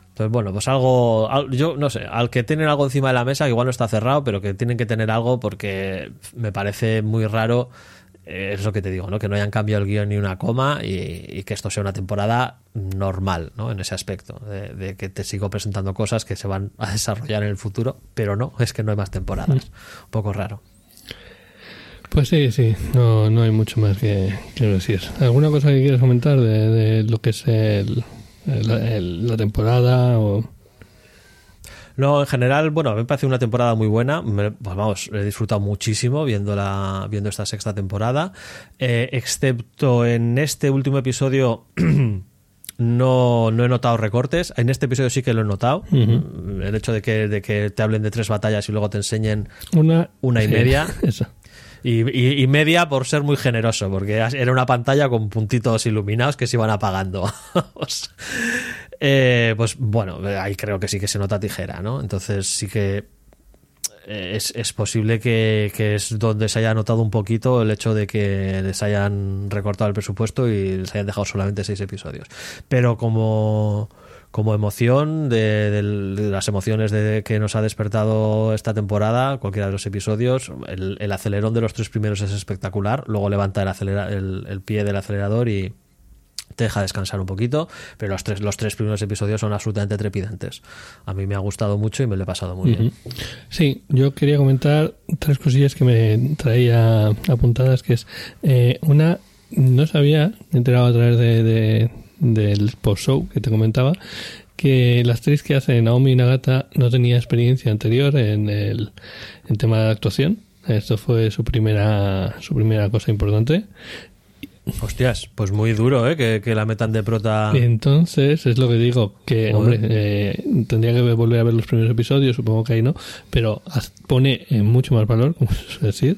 Entonces, bueno, pues algo, al- yo no sé, al que tienen algo encima de la mesa, que igual no está cerrado, pero que tienen que tener algo porque me parece muy raro, es lo que te digo, ¿no? Que no hayan cambiado el guion ni una coma y, y que esto sea una temporada normal, ¿no? En ese aspecto, de, de que te sigo presentando cosas que se van a desarrollar en el futuro, pero no, es que no hay más temporadas. Un poco raro. Pues sí, sí, no, no hay mucho más que, que decir. ¿Alguna cosa que quieras comentar de, de lo que es el, el- el- la temporada o No, en general, bueno, a mí me parece una temporada muy buena. Me- pues vamos, he disfrutado muchísimo viendo, la, viendo esta sexta temporada. Eh, excepto en este último episodio, no, no he notado recortes. En este episodio sí que lo he notado. El hecho de que, de que te hablen de tres batallas y luego te enseñen una Una y sí, media. Eso. y, y- y media por ser muy generoso, porque era una pantalla con puntitos iluminados que se iban apagando. Eh, pues bueno, ahí creo que sí que se nota tijera, ¿no? Entonces sí que eh, es, es posible que, que es donde se haya notado un poquito el hecho de que les hayan recortado el presupuesto y les hayan dejado solamente seis episodios. Pero como, como emoción, de, las emociones de que nos ha despertado esta temporada, cualquiera de los episodios, el, el acelerón de los tres primeros es espectacular, luego levanta el, acelera- el, el pie del acelerador y, te deja descansar un poquito, pero los tres, los tres primeros episodios son absolutamente trepidantes. A mí me ha gustado mucho y me lo he pasado muy bien. Sí, yo quería comentar tres cosillas que me traía apuntadas, que es eh, una, no sabía, me he enterado a través de, del post-show que te comentaba, que la actriz que hace Naomi Nagata no tenía experiencia anterior en el en tema de actuación. Esto fue su primera su primera cosa importante Hostias, pues muy duro, ¿eh? Que, la metan de prota. Entonces, es lo que digo, que, hombre, eh, tendría que volver a ver los primeros episodios, supongo que ahí no, pero pone en mucho más valor, como suele decir,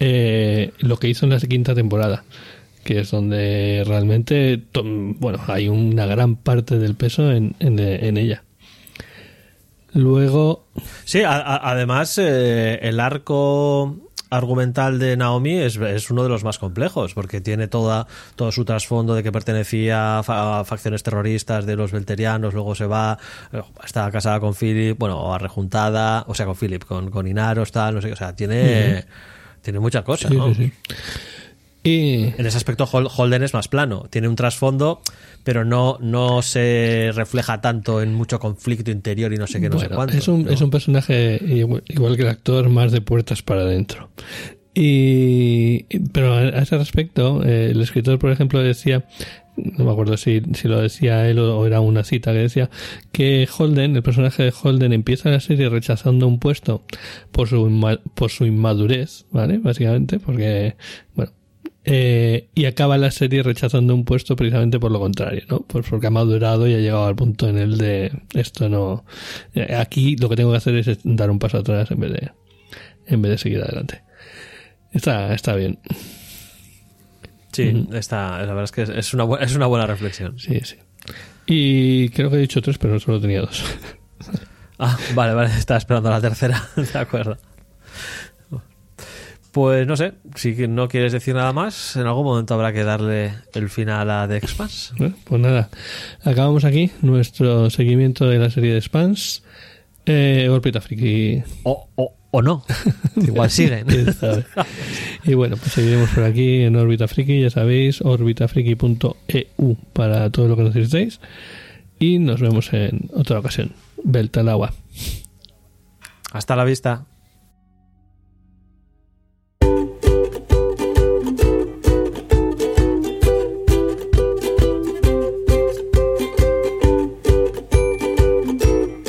eh, lo que hizo en la quinta temporada, que es donde realmente, bueno, hay una gran parte del peso en, en, ella. Luego. Sí, además, eh, el arco argumental de Naomi es, es, uno de los más complejos, porque tiene toda, todo su trasfondo de que pertenecía a, facciones terroristas de los belterianos, luego se va, eh, está casada con Philip, bueno, o rejuntada, o sea, con Philip, con, con Inaros, tal, no sé, o sea, tiene, tiene muchas cosas, ¿no? Y... En ese aspecto Holden es más plano, tiene un trasfondo, pero no, no se refleja tanto en mucho conflicto interior y no sé qué, no sé cuánto. Es un, es un personaje igual, que el actor, más de puertas para adentro. Y, pero a ese respecto, eh, el escritor, por ejemplo, decía, no me acuerdo si, si lo decía él o era una cita que decía, que Holden, el personaje de Holden, empieza la serie rechazando un puesto por su, por su inmadurez, ¿vale? Básicamente, porque, bueno, eh, y acaba la serie rechazando un puesto precisamente por lo contrario, ¿no? Pues porque ha madurado y ha llegado al punto en el de esto no. Eh, aquí lo que tengo que hacer es dar un paso atrás en vez de, en vez de seguir adelante. Está, está bien. Sí, está, la verdad es que es una, es una buena reflexión. Sí, sí. Y creo que he dicho tres, pero solo tenía dos. ah, vale, vale, estaba esperando la tercera. de acuerdo. Pues no sé, si no quieres decir nada más, en algún momento habrá que darle el final a The Expanse. pues nada, acabamos aquí nuestro seguimiento de la serie de Spans. Eh, Friki. O, o, o no, igual siguen. y bueno, pues seguiremos por aquí en Orbita Friki, ya sabéis, orbitafriki.eu para todo lo que necesitéis. Y nos vemos en otra ocasión. Belta al agua. Hasta la vista.